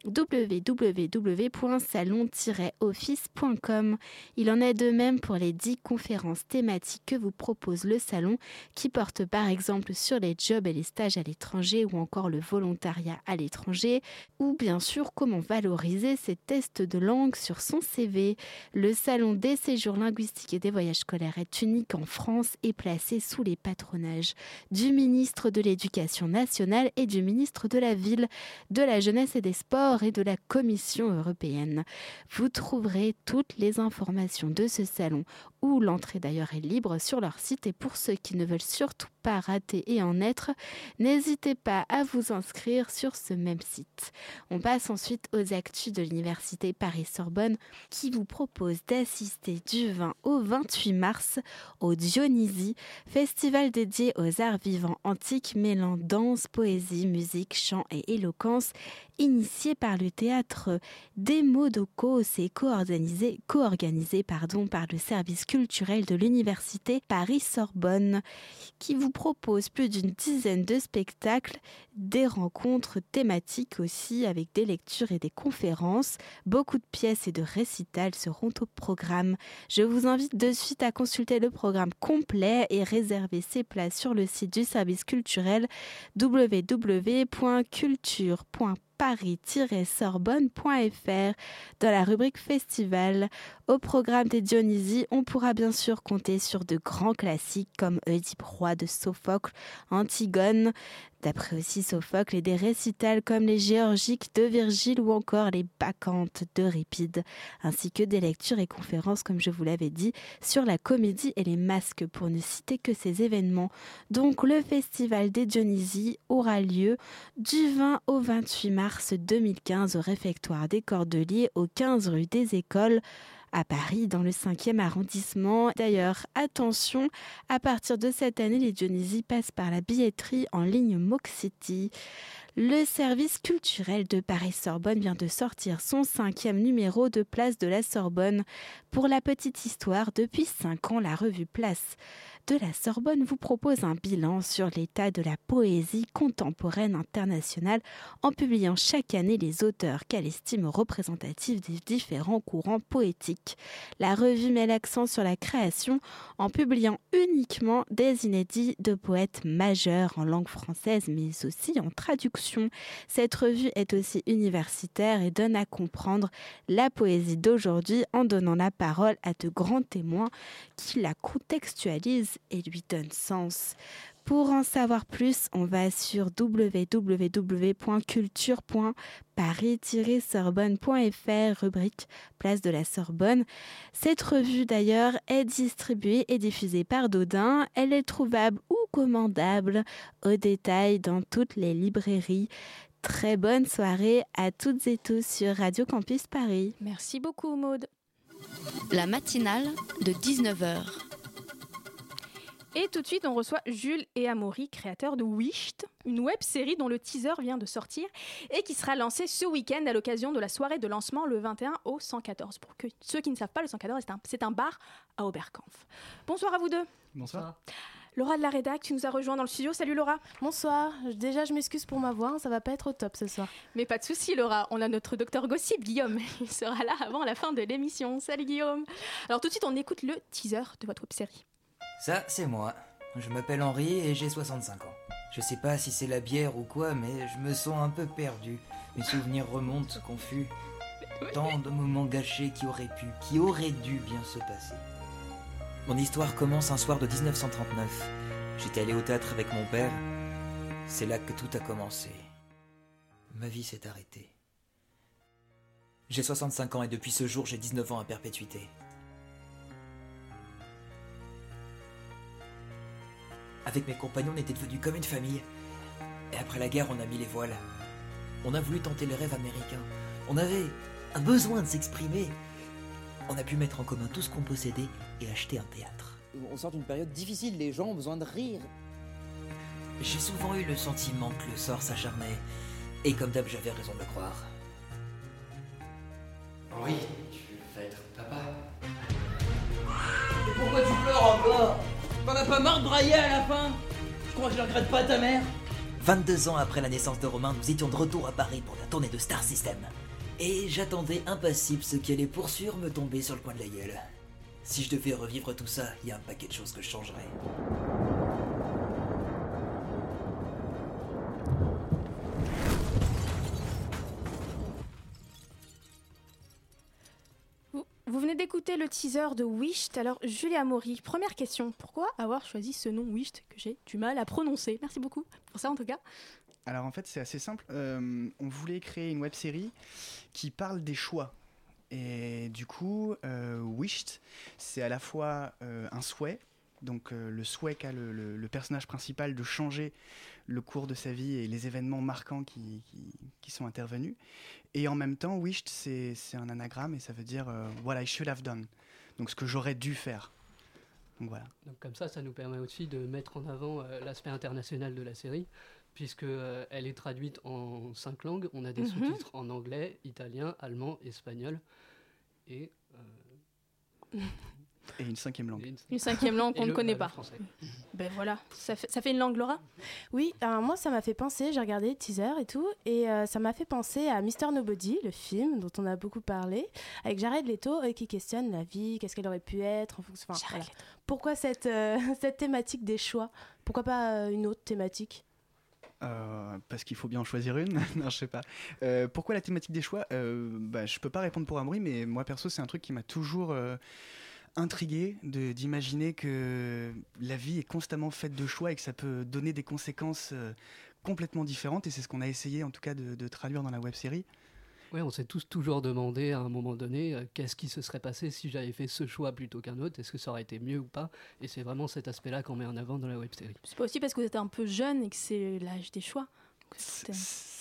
www.salon-office.com. Il en est de même pour les 10 conférences thématiques que vous propose le salon, qui portent par exemple sur les jobs et les stages à l'étranger ou encore le volontariat à l'étranger, ou bien sûr comment valoriser ses tests de langue sur son CV. Le salon des séjours linguistiques et des voyages scolaires est unique en France et placé sous les patronages du ministre de l'Éducation nationale et du ministre de la Ville, de la Jeunesse et des Sports et de la Commission européenne. Vous trouverez toutes les informations de ce salon, où l'entrée d'ailleurs est libre sur leur site et pour ceux qui ne veulent surtout pas rater et en être, n'hésitez pas à vous inscrire sur ce même site. On passe ensuite aux actus de l'Université Paris-Sorbonne qui vous propose d'assister du 20 au 28 mars au Dionysie, festival dédié aux arts vivants antiques mêlant danse, poésie, musique, chant et éloquence, initié par le théâtre Demodocos et co-organisé, co-organisé pardon, par le service culturel de l'Université Paris-Sorbonne qui vous propose plus d'une dizaine de spectacles, des rencontres thématiques aussi avec des lectures et des conférences. Beaucoup de pièces et de récitals seront au programme. Je vous invite de suite à consulter le programme complet et réserver ses places sur le site du service culturel www.culture.com paris-sorbonne.fr dans la rubrique Festival. Au programme des Dionysies, on pourra bien sûr compter sur de grands classiques comme Oedipe roi de Sophocle, Antigone, D'après aussi Sophocle et des récitals comme les Géorgiques de Virgile ou encore les Bacchantes d'Euripide, ainsi que des lectures et conférences, comme je vous l'avais dit, sur la comédie et les masques, pour ne citer que ces événements. Donc le Festival des Dionysies aura lieu du 20 au 28 mars 2015 au réfectoire des Cordeliers, au 15 rue des Écoles à Paris, dans le 5e arrondissement. D'ailleurs, attention, à partir de cette année, les Dionysies passent par la billetterie en ligne Moxity. Le service culturel de Paris-Sorbonne vient de sortir son cinquième numéro de Place de la Sorbonne. Pour la petite histoire, depuis cinq ans, la revue Place de la Sorbonne vous propose un bilan sur l'état de la poésie contemporaine internationale en publiant chaque année les auteurs qu'elle estime représentatifs des différents courants poétiques. La revue met l'accent sur la création en publiant uniquement des inédits de poètes majeurs en langue française mais aussi en traduction. Cette revue est aussi universitaire et donne à comprendre la poésie d'aujourd'hui en donnant la parole à de grands témoins qui la contextualisent et lui donne sens. Pour en savoir plus, on va sur www.culture.paris-sorbonne.fr, rubrique Place de la Sorbonne. Cette revue d'ailleurs est distribuée et diffusée par Dodin. Elle est trouvable ou commandable au détail dans toutes les librairies. Très bonne soirée à toutes et tous sur Radio Campus Paris. Merci beaucoup Maude. La matinale de 19h Et tout de suite, on reçoit Jules et Amaury, créateurs de Wished, une web série dont le teaser vient de sortir et qui sera lancée ce week-end à l'occasion de la soirée de lancement le 21 au 114. Pour que ceux qui ne savent pas, le 114, c'est un, c'est un bar à Oberkampf. Bonsoir à vous deux. Bonsoir. Laura de la rédac, tu nous as rejoint dans le studio. Salut Laura. Bonsoir. Déjà, je m'excuse pour ma voix, hein, ça va pas être au top ce soir. Mais pas de souci, Laura. On a notre docteur Gossip, Guillaume. Il sera là avant la fin de l'émission. Salut Guillaume. Alors tout de suite, on écoute le teaser de votre web série. Ça, c'est moi. Je m'appelle Henri et j'ai 65 ans. Je sais pas si c'est la bière ou quoi, mais je me sens un peu perdu. Mes souvenirs remontent confus. Tant de moments gâchés qui auraient pu, qui auraient dû bien se passer. Mon histoire commence un soir de 1939. J'étais allé au théâtre avec mon père. C'est là que tout a commencé. Ma vie s'est arrêtée. J'ai 65 ans et depuis ce jour, j'ai 19 ans à perpétuité. Avec mes compagnons, on était devenus comme une famille. Et après la guerre, on a mis les voiles. On a voulu tenter le rêve américain. On avait un besoin de s'exprimer. On a pu mettre en commun tout ce qu'on possédait et acheter un théâtre. On sort d'une période difficile, les gens ont besoin de rire. J'ai souvent eu le sentiment que le sort s'acharnait. Et comme d'hab, j'avais raison de le croire. Oui, tu vas être papa. Mais pourquoi tu pleures encore? T'en as pas marre de brailler à la fin Je crois que je ne regrette pas ta mère 22 ans après la naissance de Romain, nous étions de retour à Paris pour la tournée de Star System. Et j'attendais impassible ce qui allait pour sûr me tomber sur le coin de la gueule. Si je devais revivre tout ça, il y a un paquet de choses que je changerais. Teaser de Wished. Alors, Julie Amaury, première question. Pourquoi avoir choisi ce nom Wished que j'ai du mal à prononcer? Merci beaucoup pour ça en tout cas. Alors en fait, c'est assez simple. Euh, on voulait créer une web série qui parle des choix. Et du coup, euh, c'est à la fois euh, un souhait, donc euh, le souhait qu'a le personnage principal de changer le cours de sa vie et les événements marquants qui, qui- qui sont intervenus. Et en même temps, Wished, c'est c'est un anagramme et ça veut dire euh, What I should have done. Donc ce que j'aurais dû faire. Donc voilà. Donc comme ça, ça nous permet aussi de mettre en avant euh, l'aspect international de la série, puisque euh, elle est traduite en cinq langues. On a des Mhm. sous-titres en anglais, italien, allemand, espagnol et euh, Et une cinquième langue. Une cinquième langue qu'on ne connaît bah, pas. Ben voilà, ça fait, ça fait une langue Laura? Oui, alors moi ça m'a fait penser, j'ai regardé le teaser et tout, et euh, ça m'a fait penser à Mister Nobody, le film dont on a beaucoup parlé, avec Jared Leto euh, qui questionne la vie, qu'est-ce qu'elle aurait pu être, en fonction, enfin, voilà. Pourquoi cette, euh, cette thématique des choix? Pourquoi pas euh, une autre thématique? Euh, parce qu'il faut bien en choisir une. non, je sais pas. Euh, pourquoi la thématique des choix? Euh, bah, Je peux pas répondre pour Amaury, mais moi perso, c'est un truc qui m'a toujours euh, intrigué de- d'imaginer que la vie est constamment faite de choix et que ça peut donner des conséquences euh, complètement différentes. Et c'est ce qu'on a essayé en tout cas de, de traduire dans la web série. Ouais, on s'est tous toujours demandé à un moment donné euh, qu'est-ce qui se serait passé si j'avais fait ce choix plutôt qu'un autre, est-ce que ça aurait été mieux ou pas? Et c'est vraiment cet aspect-là qu'on met en avant dans la web série. C'est pas aussi parce que vous êtes un peu jeune et que c'est l'âge des choix.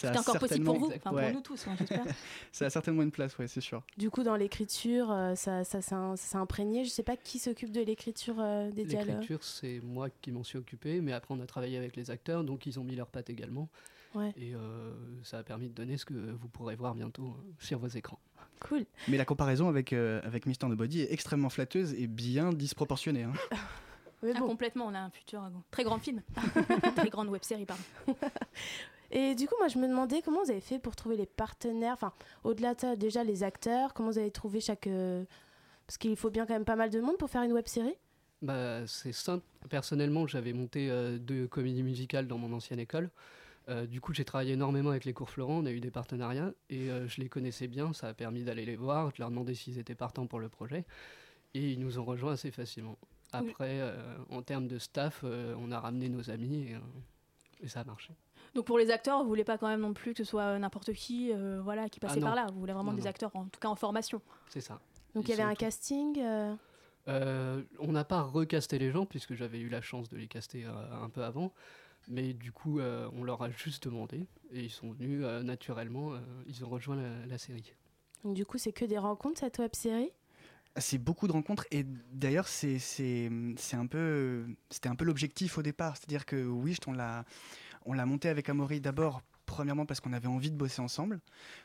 A encore possible pour vous, enfin Ouais. pour nous tous, hein, j'espère. ça a certainement une place, ouais, c'est sûr. Du coup, dans l'écriture, euh, ça, ça, s'est un- ça s'est imprégné. Je sais pas qui s'occupe de l'écriture euh, des dialogues. L'écriture, c'est moi qui m'en suis occupé, mais après on a travaillé avec les acteurs, donc ils ont mis leurs pattes également. Ouais. Et euh, ça a permis de donner ce que vous pourrez voir bientôt euh, sur vos écrans. Cool. Mais la comparaison avec, euh, avec Mister Nobody est extrêmement flatteuse et bien disproportionnée. hein. Ah, complètement, on a un futur euh, très grand film. très grande web série, pardon. Et du coup, moi, je me demandais comment vous avez fait pour trouver les partenaires, enfin, au-delà de ça, déjà les acteurs, comment vous avez trouvé chaque... euh, Parce qu'il faut bien quand même pas mal de monde pour faire une web série. Bah, c'est simple. Personnellement, j'avais monté euh, deux comédies musicales dans mon ancienne école. Euh, du coup, j'ai travaillé énormément avec les cours Florent, on a eu des partenariats et euh, je les connaissais bien. Ça a permis d'aller les voir, de leur demander s'ils étaient partants pour le projet. Et ils nous ont rejoints assez facilement. Après, euh, en termes de staff, euh, on a ramené nos amis et, euh, et ça a marché. Donc pour les acteurs, vous voulez pas quand même non plus que ce soit n'importe qui euh, voilà, qui passait Ah non. par là. Vous voulez vraiment Non, des non. acteurs, en tout cas en formation. C'est ça. Donc il y avait un casting. euh, Euh, on n'a pas recasté les gens puisque j'avais eu la chance de les caster euh, un peu avant. Mais du coup, euh, on leur a juste demandé et ils sont venus euh, naturellement. euh, ils ont rejoint la, la série. Donc du coup, c'est que des rencontres cette web série? C'est beaucoup de rencontres et d'ailleurs c'est c'est un peu c'était un peu l'objectif au départ, c'est-à-dire que oui, on l'a on l'a monté avec Amaury d'abord premièrement parce qu'on avait envie de bosser ensemble,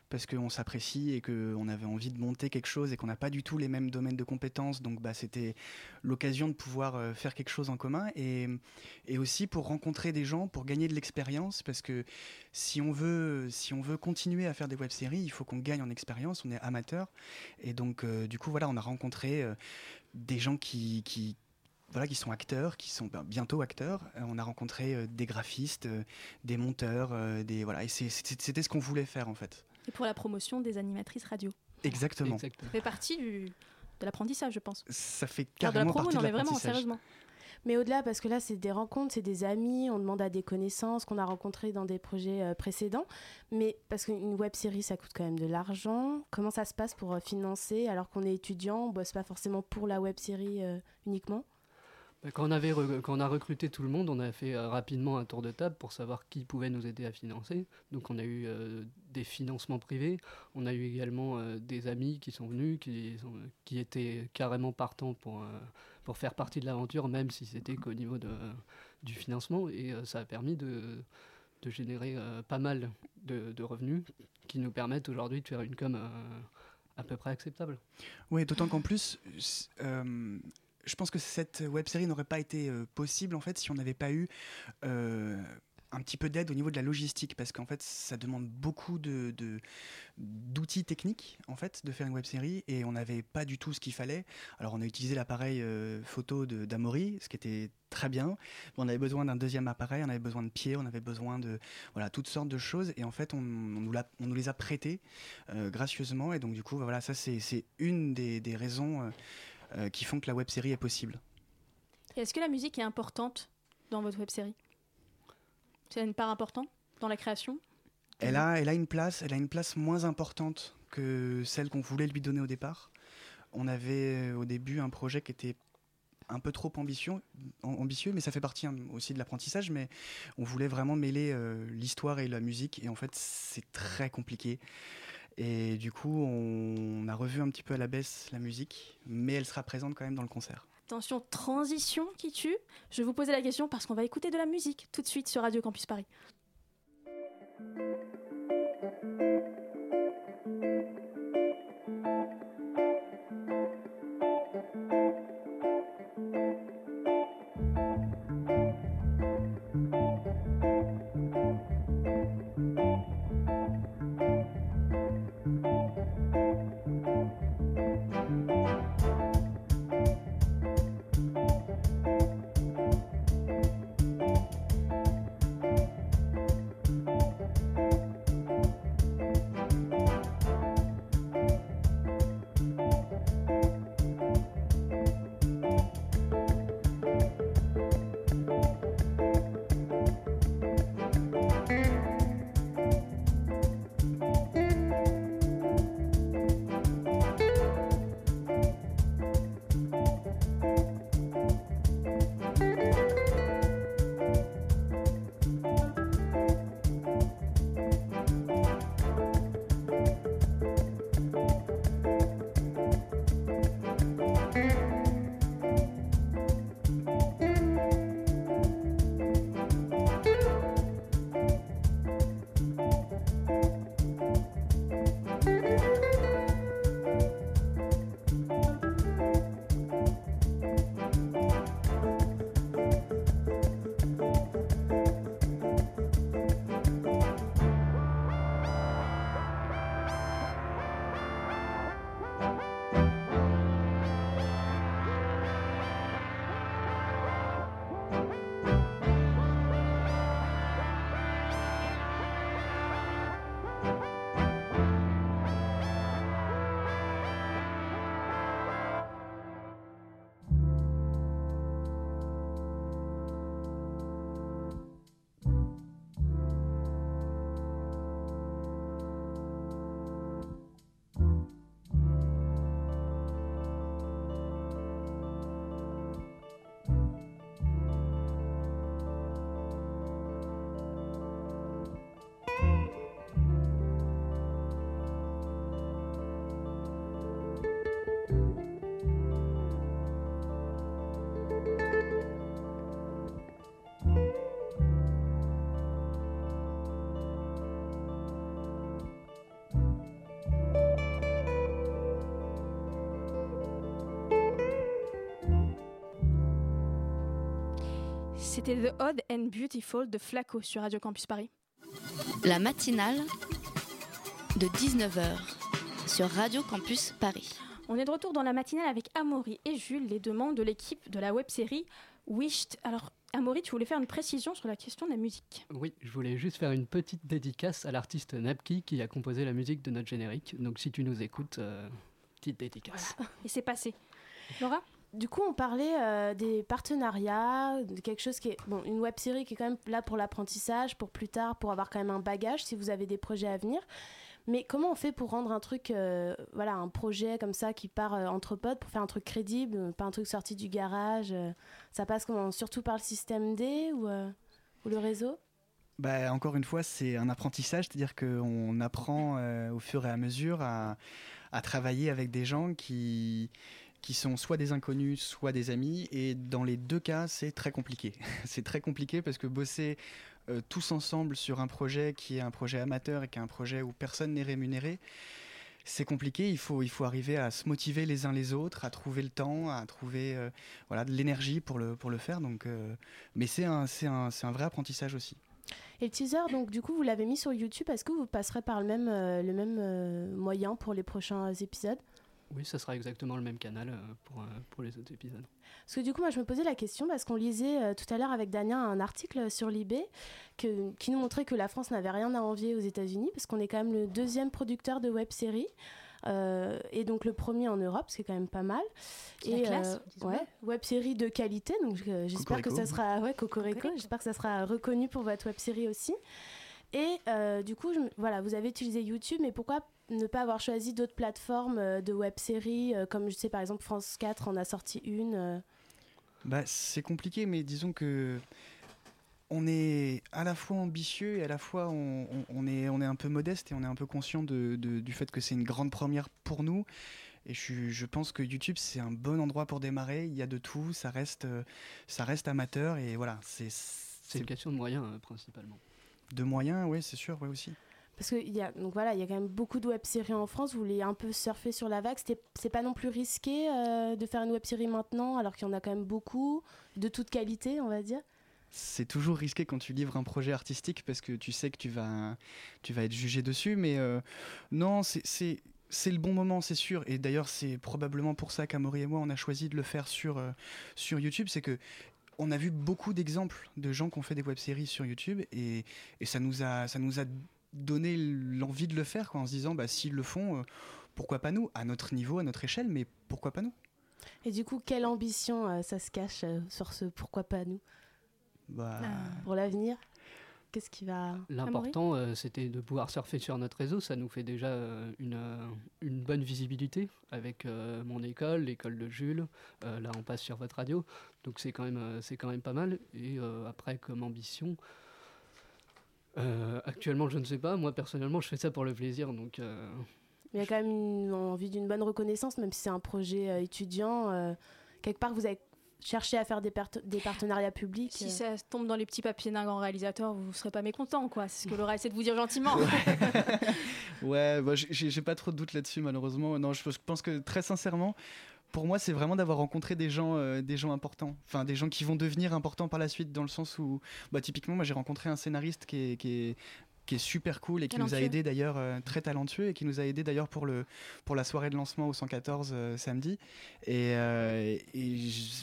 parce qu'on s'apprécie et qu'on avait envie de monter quelque chose et qu'on n'a pas du tout les mêmes domaines de compétences. Donc bah, c'était l'occasion de pouvoir euh, faire quelque chose en commun et, aussi pour rencontrer des gens, pour gagner de l'expérience, parce que si on, veut, si on veut continuer à faire des web-séries, il faut qu'on gagne en expérience, on est amateur. Et donc euh, du coup, voilà, on a rencontré euh, des gens qui voilà, qui sont acteurs, qui sont ben, bientôt acteurs. Euh, on a rencontré euh, des graphistes, euh, des monteurs, des voilà, et c'était ce qu'on voulait faire en fait. Et pour la promotion des animatrices radio. Exactement. Ça fait partie du, de l'apprentissage, je pense. Ça fait carrément de la promo, partie non, de mais vraiment, sérieusement. Mais au-delà, parce que là, c'est des rencontres, c'est des amis, on demande à des connaissances qu'on a rencontrées dans des projets précédents. Mais parce qu'une web série, ça coûte quand même de l'argent. Comment ça se passe pour financer alors qu'on est étudiant, on bosse pas forcément pour la web série uniquement? Quand on, avait quand on a recruté tout le monde, on a fait euh, rapidement un tour de table pour savoir qui pouvait nous aider à financer. Donc on a eu euh, des financements privés, on a eu également euh, des amis qui sont venus, qui, qui étaient carrément partants pour, pour faire partie de l'aventure, même si c'était qu'au niveau de, du financement. Et ça a permis de, de générer pas mal de, de, revenus qui nous permettent aujourd'hui de faire une com à peu près acceptable. Oui, d'autant qu'en plus je pense que cette web série n'aurait pas été euh, possible en fait si on n'avait pas eu euh, un petit peu d'aide au niveau de la logistique. Parce qu'en fait ça demande beaucoup d'outils techniques en fait de faire une web série. Et on n'avait pas du tout ce qu'il fallait. Alors on a utilisé l'appareil euh, photo de d'Amaury ce qui était très bien. On avait besoin d'un deuxième appareil on avait besoin de pieds on avait besoin de voilà toutes sortes de choses. Et en fait on, nous, les a prêtés gracieusement. Et donc du coup voilà ça c'est, une des, raisons qui font que la web série est possible. Est-ce que la musique est importante dans votre web série C'est une part importante dans la création? Elle a, elle a une place, elle a une place moins importante que celle qu'on voulait lui donner au départ. On avait euh, au début un projet qui était un peu trop ambitieux, ambitieux mais ça fait partie hein, aussi de l'apprentissage. Mais on voulait vraiment mêler euh, l'histoire et la musique, et en fait, c'est très compliqué. Et du coup, on a revu un petit peu à la baisse la musique, mais elle sera présente quand même dans le concert. Attention, transition qui tue. Je vous poser la question parce qu'on va écouter de la musique tout de suite sur Radio Campus Paris. C'était The Odd and Beautiful de Flaco sur Radio Campus Paris. La matinale de 19h sur Radio Campus Paris. On est de retour dans la matinale avec Amaury et Jules, les deux membres de l'équipe de la web-série Wished. Alors, Amaury, tu voulais faire une précision sur la question de la musique. Oui, je voulais juste faire une petite dédicace à l'artiste Napki qui a composé la musique de notre générique. Donc si tu nous écoutes, euh, petite dédicace. Et c'est passé. Laura? Du coup, on parlait euh, des partenariats, de quelque chose qui est bon, une web série qui est quand même là pour l'apprentissage, pour plus tard, pour avoir quand même un bagage si vous avez des projets à venir. Mais comment on fait pour rendre un truc, euh, voilà, un projet comme ça qui part euh, entre potes, pour faire un truc crédible, pas un truc sorti du garage euh, Ça passe comment Surtout par le système D ou, euh, le réseau? Bah, encore une fois, c'est un apprentissage, c'est-à-dire qu'on apprend euh, au fur et à mesure à travailler avec des gens qui, qui sont soit des inconnus, soit des amis. Et dans les deux cas, c'est très compliqué. c'est très compliqué parce que bosser euh, tous ensemble sur un projet qui est un projet amateur et qui est un projet où personne n'est rémunéré, c'est compliqué. Il faut, il faut arriver à se motiver les uns les autres, à trouver le temps, à trouver euh, voilà, de l'énergie pour le, pour le faire. Donc, euh, mais c'est un, un, un vrai apprentissage aussi. Et le teaser, donc du coup, vous l'avez mis sur YouTube. Est-ce que vous passerez par le même, le même moyen pour les prochains épisodes? Oui, ça sera exactement le même canal euh, pour, euh, pour les autres épisodes. Parce que du coup, moi, je me posais la question parce qu'on lisait euh, tout à l'heure avec Dania un article sur que- qui nous montrait que la France n'avait rien à envier aux États-Unis parce qu'on est quand même le deuxième producteur de web-séries. euh, et donc le premier en Europe, ce qui est quand même pas mal. La et classe, disons-le. ouais, web série de qualité, donc euh, j'espère que ça sera ouais Cocorico, j'espère que ça sera reconnu pour votre web série aussi. Et euh, du coup, je voilà, vous avez utilisé YouTube, mais pourquoi ne pas avoir choisi d'autres plateformes euh, de web séries comme je sais par exemple France 4 en a sorti une. euh, Bah, c'est compliqué, mais disons que on est à la fois ambitieux et à la fois on, on- on est, on est un peu modeste et on est un peu conscient de- de- du fait que c'est une grande première pour nous. Et je, je pense que YouTube c'est un bon endroit pour démarrer. Il y a de tout, ça reste, euh, ça reste amateur et voilà, c'est C'est une question de moyens euh, principalement. de moyens, oui, c'est sûr, ouais aussi. Parce qu'il y a voilà, il y a quand même beaucoup de web-séries en France. Vous voulez un peu surfer sur la vague. C'est pas non plus risqué euh, de faire une web-série maintenant, alors qu'il y en a quand même beaucoup de toute qualité, on va dire? C'est toujours risqué quand tu livres un projet artistique parce que tu sais que tu vas, tu vas être jugé dessus. Mais euh, non, c'est- c'est c'est le bon moment, c'est sûr. Et d'ailleurs, c'est probablement pour ça qu'Amaury et moi, on a choisi de le faire sur, euh, sur YouTube. C'est que on a vu beaucoup d'exemples de gens qui ont fait des web-séries sur YouTube et, et ça, nous a, ça nous a donné l'envie de le faire quoi, en se disant, bah, s'ils le font, euh, pourquoi pas nous À notre niveau, à notre échelle, mais pourquoi pas nous? Et du coup, quelle ambition euh, ça se cache euh, sur ce pourquoi pas nous? Bah... pour l'avenir Qu'est-ce qui va L'important, euh, c'était de pouvoir surfer sur notre réseau. Ça nous fait déjà euh, une, euh, une bonne visibilité avec euh, mon école, l'école de Jules. Euh, là, on passe sur votre radio. Donc, c'est quand, même, euh, c'est quand même pas mal. Et euh, après, comme ambition, euh, actuellement, je ne sais pas. Moi, personnellement, je fais ça pour le plaisir. Donc, euh, Il y a quand même une envie d'une bonne reconnaissance, même si c'est un projet euh, étudiant. euh, quelque part, vous avez cherché à faire des, part- des partenariats publics. Si euh. ça tombe dans les petits papiers d'un grand réalisateur, vous ne serez pas mécontent, quoi. C'est ce que Laura essaie de vous dire gentiment. Ouais, bah, j'ai- pas trop de doute là-dessus malheureusement. Non, je, je pense que très sincèrement, pour moi, c'est vraiment d'avoir rencontré des gens, euh, des gens importants. Enfin, des gens qui vont devenir importants par la suite, dans le sens où, bah, typiquement, moi, j'ai rencontré un scénariste qui est, qui est qui est super cool et qui nous a aidé d'ailleurs euh, très talentueux et qui nous a aidé d'ailleurs pour le pour la soirée de lancement au 114 euh, samedi. Et, et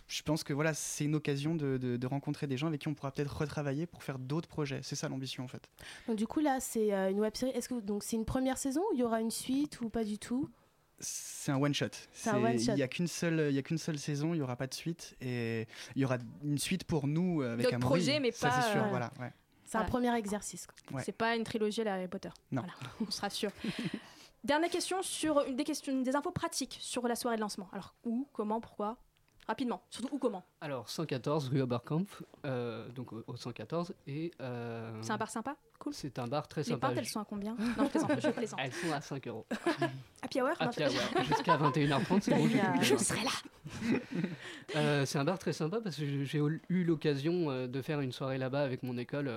je pense que voilà c'est une occasion de, de- de rencontrer des gens avec qui on pourra peut-être retravailler pour faire d'autres projets. C'est ça l'ambition en fait. Donc du coup là, c'est une web série. Est-ce que donc c'est une première saison ou il y aura une suite ou pas du tout? C'est un one shot. Un. Il n'y a qu'une seule, il y a qu'une seule saison. Il y aura pas de suite et il y aura une suite pour nous avec Amaury. projets, mais Ça, pas, c'est sûr. euh, Voilà. ouais. C'est un premier exercice. Ouais. C'est pas une trilogie à la Harry Potter. Non. Voilà, on sera sûr. Dernière question sur une des questions, des infos pratiques sur la soirée de lancement. Alors où, comment, pourquoi? Rapidement. Surtout où, comment. alors, 114 rue Oberkampf, euh, donc au, au 114. Et, euh, C'est un bar sympa Cool. C'est un bar très Les sympa. pintes, elles sont à combien? Non, je plaisante. Je plaisante. Elles sont à 5 euros. Happy hour? Happy hour. Jusqu'à 21h30, c'est bon. Je serai là. Euh, c'est un bar très sympa parce que j'ai eu l'occasion de faire une soirée là-bas avec mon école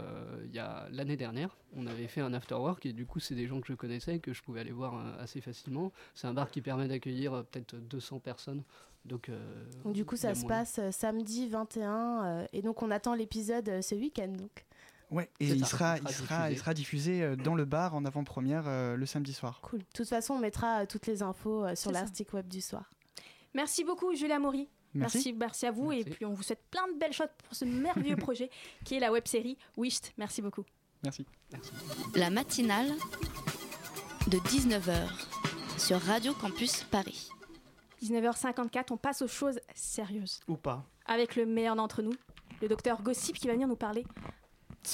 il y a l'année dernière. On avait fait un after work et du coup c'est des gens que je connaissais et que je pouvais aller voir assez facilement. C'est un bar qui permet d'accueillir peut-être 200 personnes. Donc, euh, Donc, du coup, ça se passe euh, samedi 21 euh, et donc on attend l'épisode euh, ce week-end. Donc. Ouais, et il sera, il il sera il diffusé. sera diffusé dans le bar en avant-première euh, le samedi soir. Cool. De toute façon, on mettra euh, toutes les infos euh, sur l'article web du soir. Merci beaucoup, Julia Maury. Merci. Merci, merci à vous. Et puis, on vous souhaite plein de belles choses pour ce merveilleux projet qui est la web série Wished. Merci beaucoup. Merci. La matinale de 19h sur Radio Campus Paris. 19h54, on passe aux choses sérieuses. Ou pas. Avec le meilleur d'entre nous, le docteur Gossip qui va venir nous parler.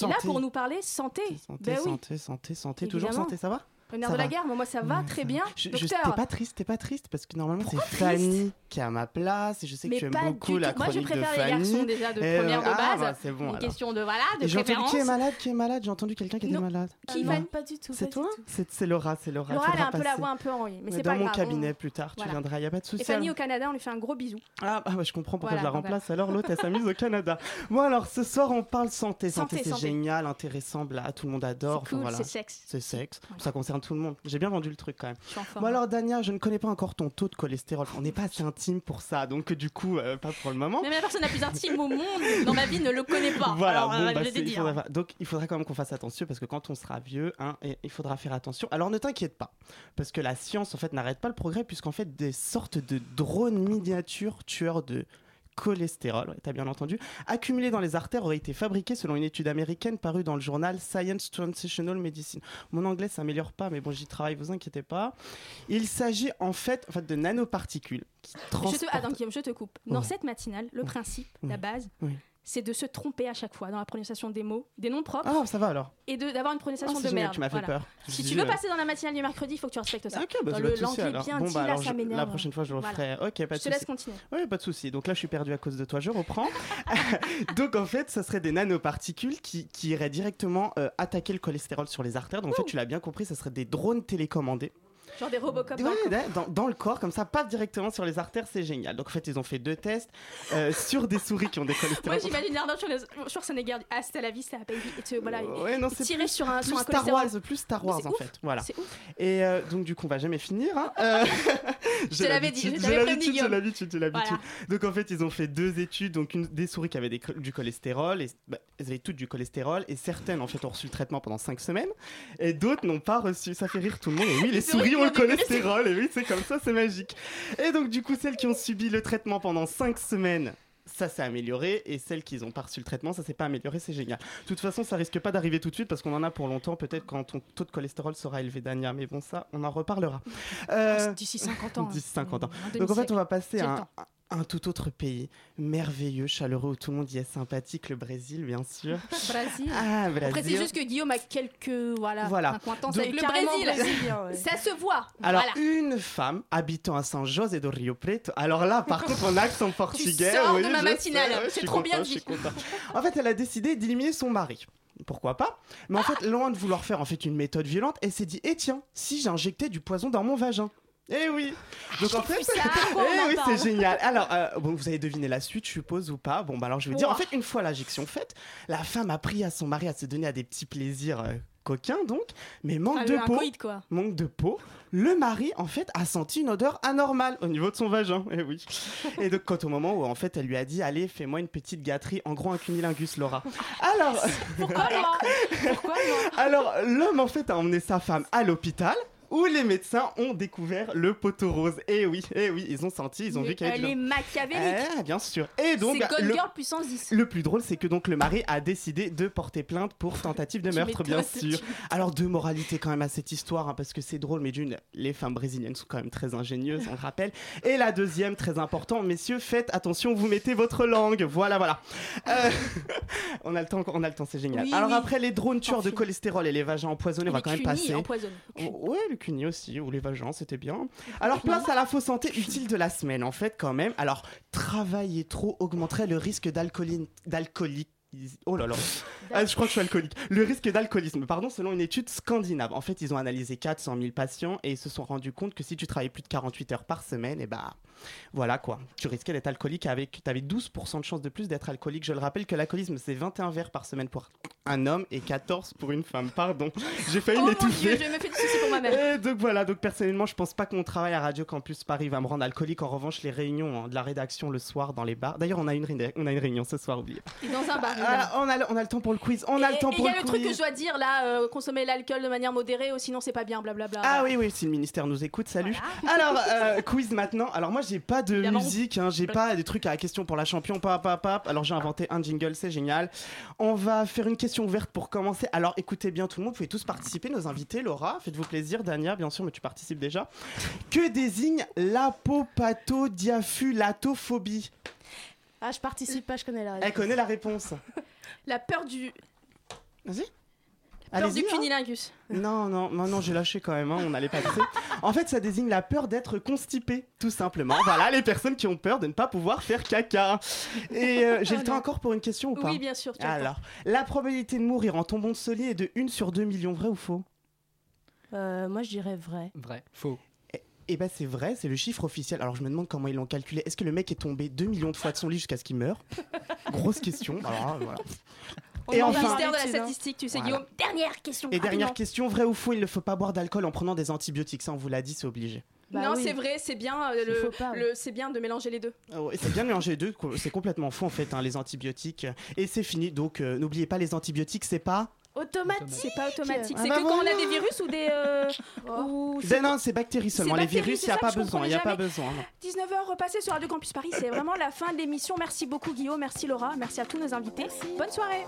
Il est là Santé. pour nous parler santé. Santé, Ben oui. santé, santé, santé. Toujours santé, ça va? Le nerf Ça de la guerre, moi ça va très bien. Je, je- t'es pas triste, t'es pas triste parce que normalement c'est Fanny qui est à ma place et je sais que Mais tu aimes beaucoup la tout. Moi, je chronique de préfère les Fanny. garçons déjà de Et, première de ah, base. bah, c'est bon. Une alors. question de voilà, de j'ai entendu qui est malade, qui est malade. J'ai entendu quelqu'un qui était Non. malade. Qui va Pas du tout. C'est toi C'est c'est Laura, c'est Laura. Laura, elle a un peu la voix un peu enrouée, mais c'est Dans pas mon grave. cabinet plus tard, tu viendras, y a pas de souci. Et Fanny au Canada, on lui fait un gros bisou. Ah, ah, bah, je comprends pourquoi je la remplace. Alors l'autre, elle s'amuse au Canada. Bon, alors ce soir, on parle santé. Santé, c'est génial, intéressant, bla, tout le monde adore. C'est cool, c'est sexe. C'est sexe. Ça concerne tout le monde. J'ai bien vendu le truc quand même. Bon, alors, Dania, je ne connais pas encore ton taux de cholestérol. On n'est pas assez intime pour ça. Donc, du coup, euh, pas pour le moment. Même la personne la plus intime au monde dans ma vie ne le connaît pas. Voilà, Alors, bon, euh, bah, je il faudra pas- donc il faudra quand même qu'on fasse attention parce que quand on sera vieux, hein, et- il faudra faire attention. Alors ne t'inquiète pas, parce que la science en fait n'arrête pas le progrès puisqu'en fait des sortes de drones miniatures tueurs de cholestérol, ouais, t'as bien entendu, accumulés dans les artères auraient été fabriqués selon une étude américaine parue dans le journal Science Translational Medicine. Mon anglais s'améliore pas, mais bon j'y travaille, vous inquiétez pas. Il s'agit en fait, en fait de nanoparticules qui Je te, transportent... attends, Guillaume, je te coupe. Dans Ouais. cette matinale, le principe, la base. C'est de se tromper à chaque fois dans la prononciation des mots, des noms propres, Ah ça va alors. et d'avoir une prononciation Ah, de génial, merde. tu m'as fait Voilà. peur. Si tu veux passer dans la matinale du mercredi, il faut que tu respectes ça. Ok, bah, Dans le l'anglais alors. bien Bon, dit, bah, là, alors, ça m'énerve. la prochaine fois, je le Voilà. referai. Ok, pas de Je te laisse continuer. Oui, pas de souci. Donc là, je suis perdu à cause de toi. Je reprends. Donc en fait, ça serait des nanoparticules qui, qui iraient directement euh, attaquer le cholestérol sur les artères. Donc en fait, tu l'as bien compris, ça serait des drones télécommandés. Genre des Robocop. Ouais, dans le corps. ouais, dans, dans le corps, comme ça, pas directement sur les artères, c'est génial. Donc en fait, ils ont fait deux tests euh, sur des souris qui ont des Moi, cholestérols. j'imagine sur Schwarzenegger. Ah, c'était la vie, c'était la baby. Et tu- voilà, il- Ouais, non, c'est plus, sur un, plus sur un Star cholestérol. Wars, plus Star Wars c'est en ouf, fait. Voilà. C'est ouf. Et euh, donc du coup, on va jamais finir. hein. Euh, Je l'avais dit, je prévenu, l'habitude, j'ai l'habitude, j'ai l'habitude. Voilà. Donc en fait, ils ont fait deux études, donc une des souris qui avaient des du cholestérol, et bah, elles avaient toutes du cholestérol, et certaines en fait ont reçu le traitement pendant cinq semaines, et d'autres n'ont pas reçu. Ça fait rire tout le monde. Et oui, les souris ont le cholestérol. et oui, c'est comme ça, c'est magique. Et donc du coup, celles qui ont subi le traitement pendant cinq semaines. Ça s'est amélioré et celles qui n'ont pas reçu le traitement, ça s'est pas amélioré, c'est génial. De toute façon, ça risque pas d'arriver tout de suite parce qu'on en a pour longtemps, peut-être quand ton taux de cholestérol sera élevé, Dania. Mais bon, ça, on en reparlera. Euh, D'ici 50 ans. D'ici 50 ans. Donc en fait, on va passer à un. Un tout autre pays, merveilleux, chaleureux, où tout le monde y est sympathique, le Brésil, bien sûr. Brésil. Ah, On précise Brésil. juste que Guillaume a quelques voilà, Voilà. avec le Brésil. brésilien, ouais. Ça se voit. Alors, voilà. une femme habitant à San José do Rio Preto. Alors là, par contre, en accent portugais. sors oui, de ma matinale. ouais, C'est trop bien content, dit. En fait, elle a décidé d'éliminer son mari. Pourquoi pas? Mais en fait, loin de vouloir faire en fait une méthode violente, elle s'est dit Eh tiens, si j'injectais du poison dans mon vagin Eh oui Donc en fait, on eh oui, c'est génial. Alors, euh, bon, vous avez deviné la suite, je suppose, ou pas Bon, bah alors je vais vous dire. En fait, une fois l'injection faite, la femme a pris à son mari à se donner à des petits plaisirs euh, coquins, donc, mais manque Ah, de peau coït, quoi. manque de peau, le mari en fait a senti une odeur anormale au niveau de son vagin. Et oui. Et donc quand au moment où en fait elle lui a dit allez fais-moi une petite gâterie, en gros un cunilingus Laura. Alors Pourquoi moi Pourquoi moi alors l'homme en fait a emmené sa femme à l'hôpital. Où les médecins ont découvert le poteau rose. Et oui, et oui, ils ont senti, ils ont Mais vu avait Elle est machiavélique. Eh, bien sûr. Et donc, C'est bah, le, Girl puissance 10. le plus drôle, c'est que donc le mari a décidé de porter plainte pour tentative de meurtre, bien sûr. Alors, deux moralités quand même à cette histoire, hein, parce que c'est drôle, mais d'une, les femmes brésiliennes sont quand même très ingénieuses, on le rappelle. Et la deuxième, très important, messieurs, faites attention, vous mettez votre langue. Voilà, voilà. Euh, on a le temps, on a le temps, c'est génial. Oui, Alors oui. après, les drones tueurs de cholestérol et les vagins empoisonnés, on va quand même passer. empoisonnés. Oh, Ouais, le cuni aussi, ou les vagins, c'était bien. Alors, place à la faux santé utile de la semaine, en fait, quand même. Alors, travailler trop augmenterait le risque d'alcooli- d'alcoolique. Oh là là. Ah, je crois que je suis alcoolique. Le risque d'alcoolisme, pardon, selon une étude scandinave. En fait, ils ont analysé 400 000 patients et ils se sont rendus compte que si tu travaillais plus de 48 heures par semaine, et bah voilà quoi. Tu risquais d'être alcoolique avec. Tu avais 12% de chance de plus d'être alcoolique. Je le rappelle que l'alcoolisme, c'est 21 verres par semaine pour un homme et 14 pour une femme. Pardon. J'ai failli Oh. Dieu, je me fais du souci pour ma mère. Et donc voilà, donc personnellement, je pense pas que mon travail à Radio Campus Paris va me rendre alcoolique. En revanche, les réunions hein, de la rédaction le soir dans les bars. D'ailleurs, on a une, réuni- on a une réunion ce soir, oublié. Dans un bar. Ah, on, a, le- on a le temps pour le quiz. On a le temps Et il pour y a le le quiz. truc que je dois dire là, euh, consommer l'alcool de manière modérée, ou sinon c'est pas bien, blablabla. Ah oui, oui, si le ministère nous écoute, salut. Alors, euh, quiz maintenant. Alors, moi, j'ai pas de musique, hein, j'ai pas des trucs à la question pour la champion, pap, pap, pap. Alors, j'ai inventé un jingle, c'est génial. On va faire une question ouverte pour commencer. Alors, écoutez bien tout le monde, vous pouvez tous participer, nos invités. Laura, faites-vous plaisir. Dania, bien sûr, mais tu participes déjà. Que désigne l'apopatodiaphulatophobie Ah, je participe pas, je connais la réponse. Elle connaît la réponse. La peur du. Vas-y. Peur du hein. cunilingus. Non, non, non, non, j'ai lâché quand même, hein, on allait passer. En fait, ça désigne la peur d'être constipé, tout simplement. Voilà, les personnes qui ont peur de ne pas pouvoir faire caca. Et euh, j'ai le temps encore pour une question ou pas Oui, bien sûr, tu Alors, la probabilité de mourir en tombant de solier est de 1 sur 2 millions, vrai ou faux? Euh, moi, je dirais vrai. Vrai. Faux. Eh ben c'est vrai, c'est le chiffre officiel. Alors je me demande comment ils l'ont calculé. Est-ce que le mec est tombé 2 millions de fois de son lit jusqu'à ce qu'il meure? Grosse question. Alors là, voilà. Et enfin, ministère de la statistique, tu sais, Voilà. Guillaume. Dernière question. et dernière rapidement. question, vrai ou faux, il ne faut pas boire d'alcool en prenant des antibiotiques. Ça, on vous l'a dit, c'est obligé. Bah non, oui. c'est vrai, c'est bien, euh, le, le- c'est bien de mélanger les deux. Ah ouais, c'est bien de mélanger les deux, c'est complètement faux en fait, hein, les antibiotiques. Et c'est fini, donc euh, n'oubliez pas, les antibiotiques, c'est pas. Automatique. C'est pas automatique. Ah c'est bah que quand on a des virus ou des. euh, ou Ben non, c'est bactéries seulement. Les bactéries, virus, c'est il n'y a ça pas que je besoin. Il y a comprenais pas jamais. besoin. non. 19h repassé sur Radio Campus Paris, c'est vraiment la fin de l'émission. Merci beaucoup Guillaume, merci Laura, merci à tous nos invités. Bonne soirée.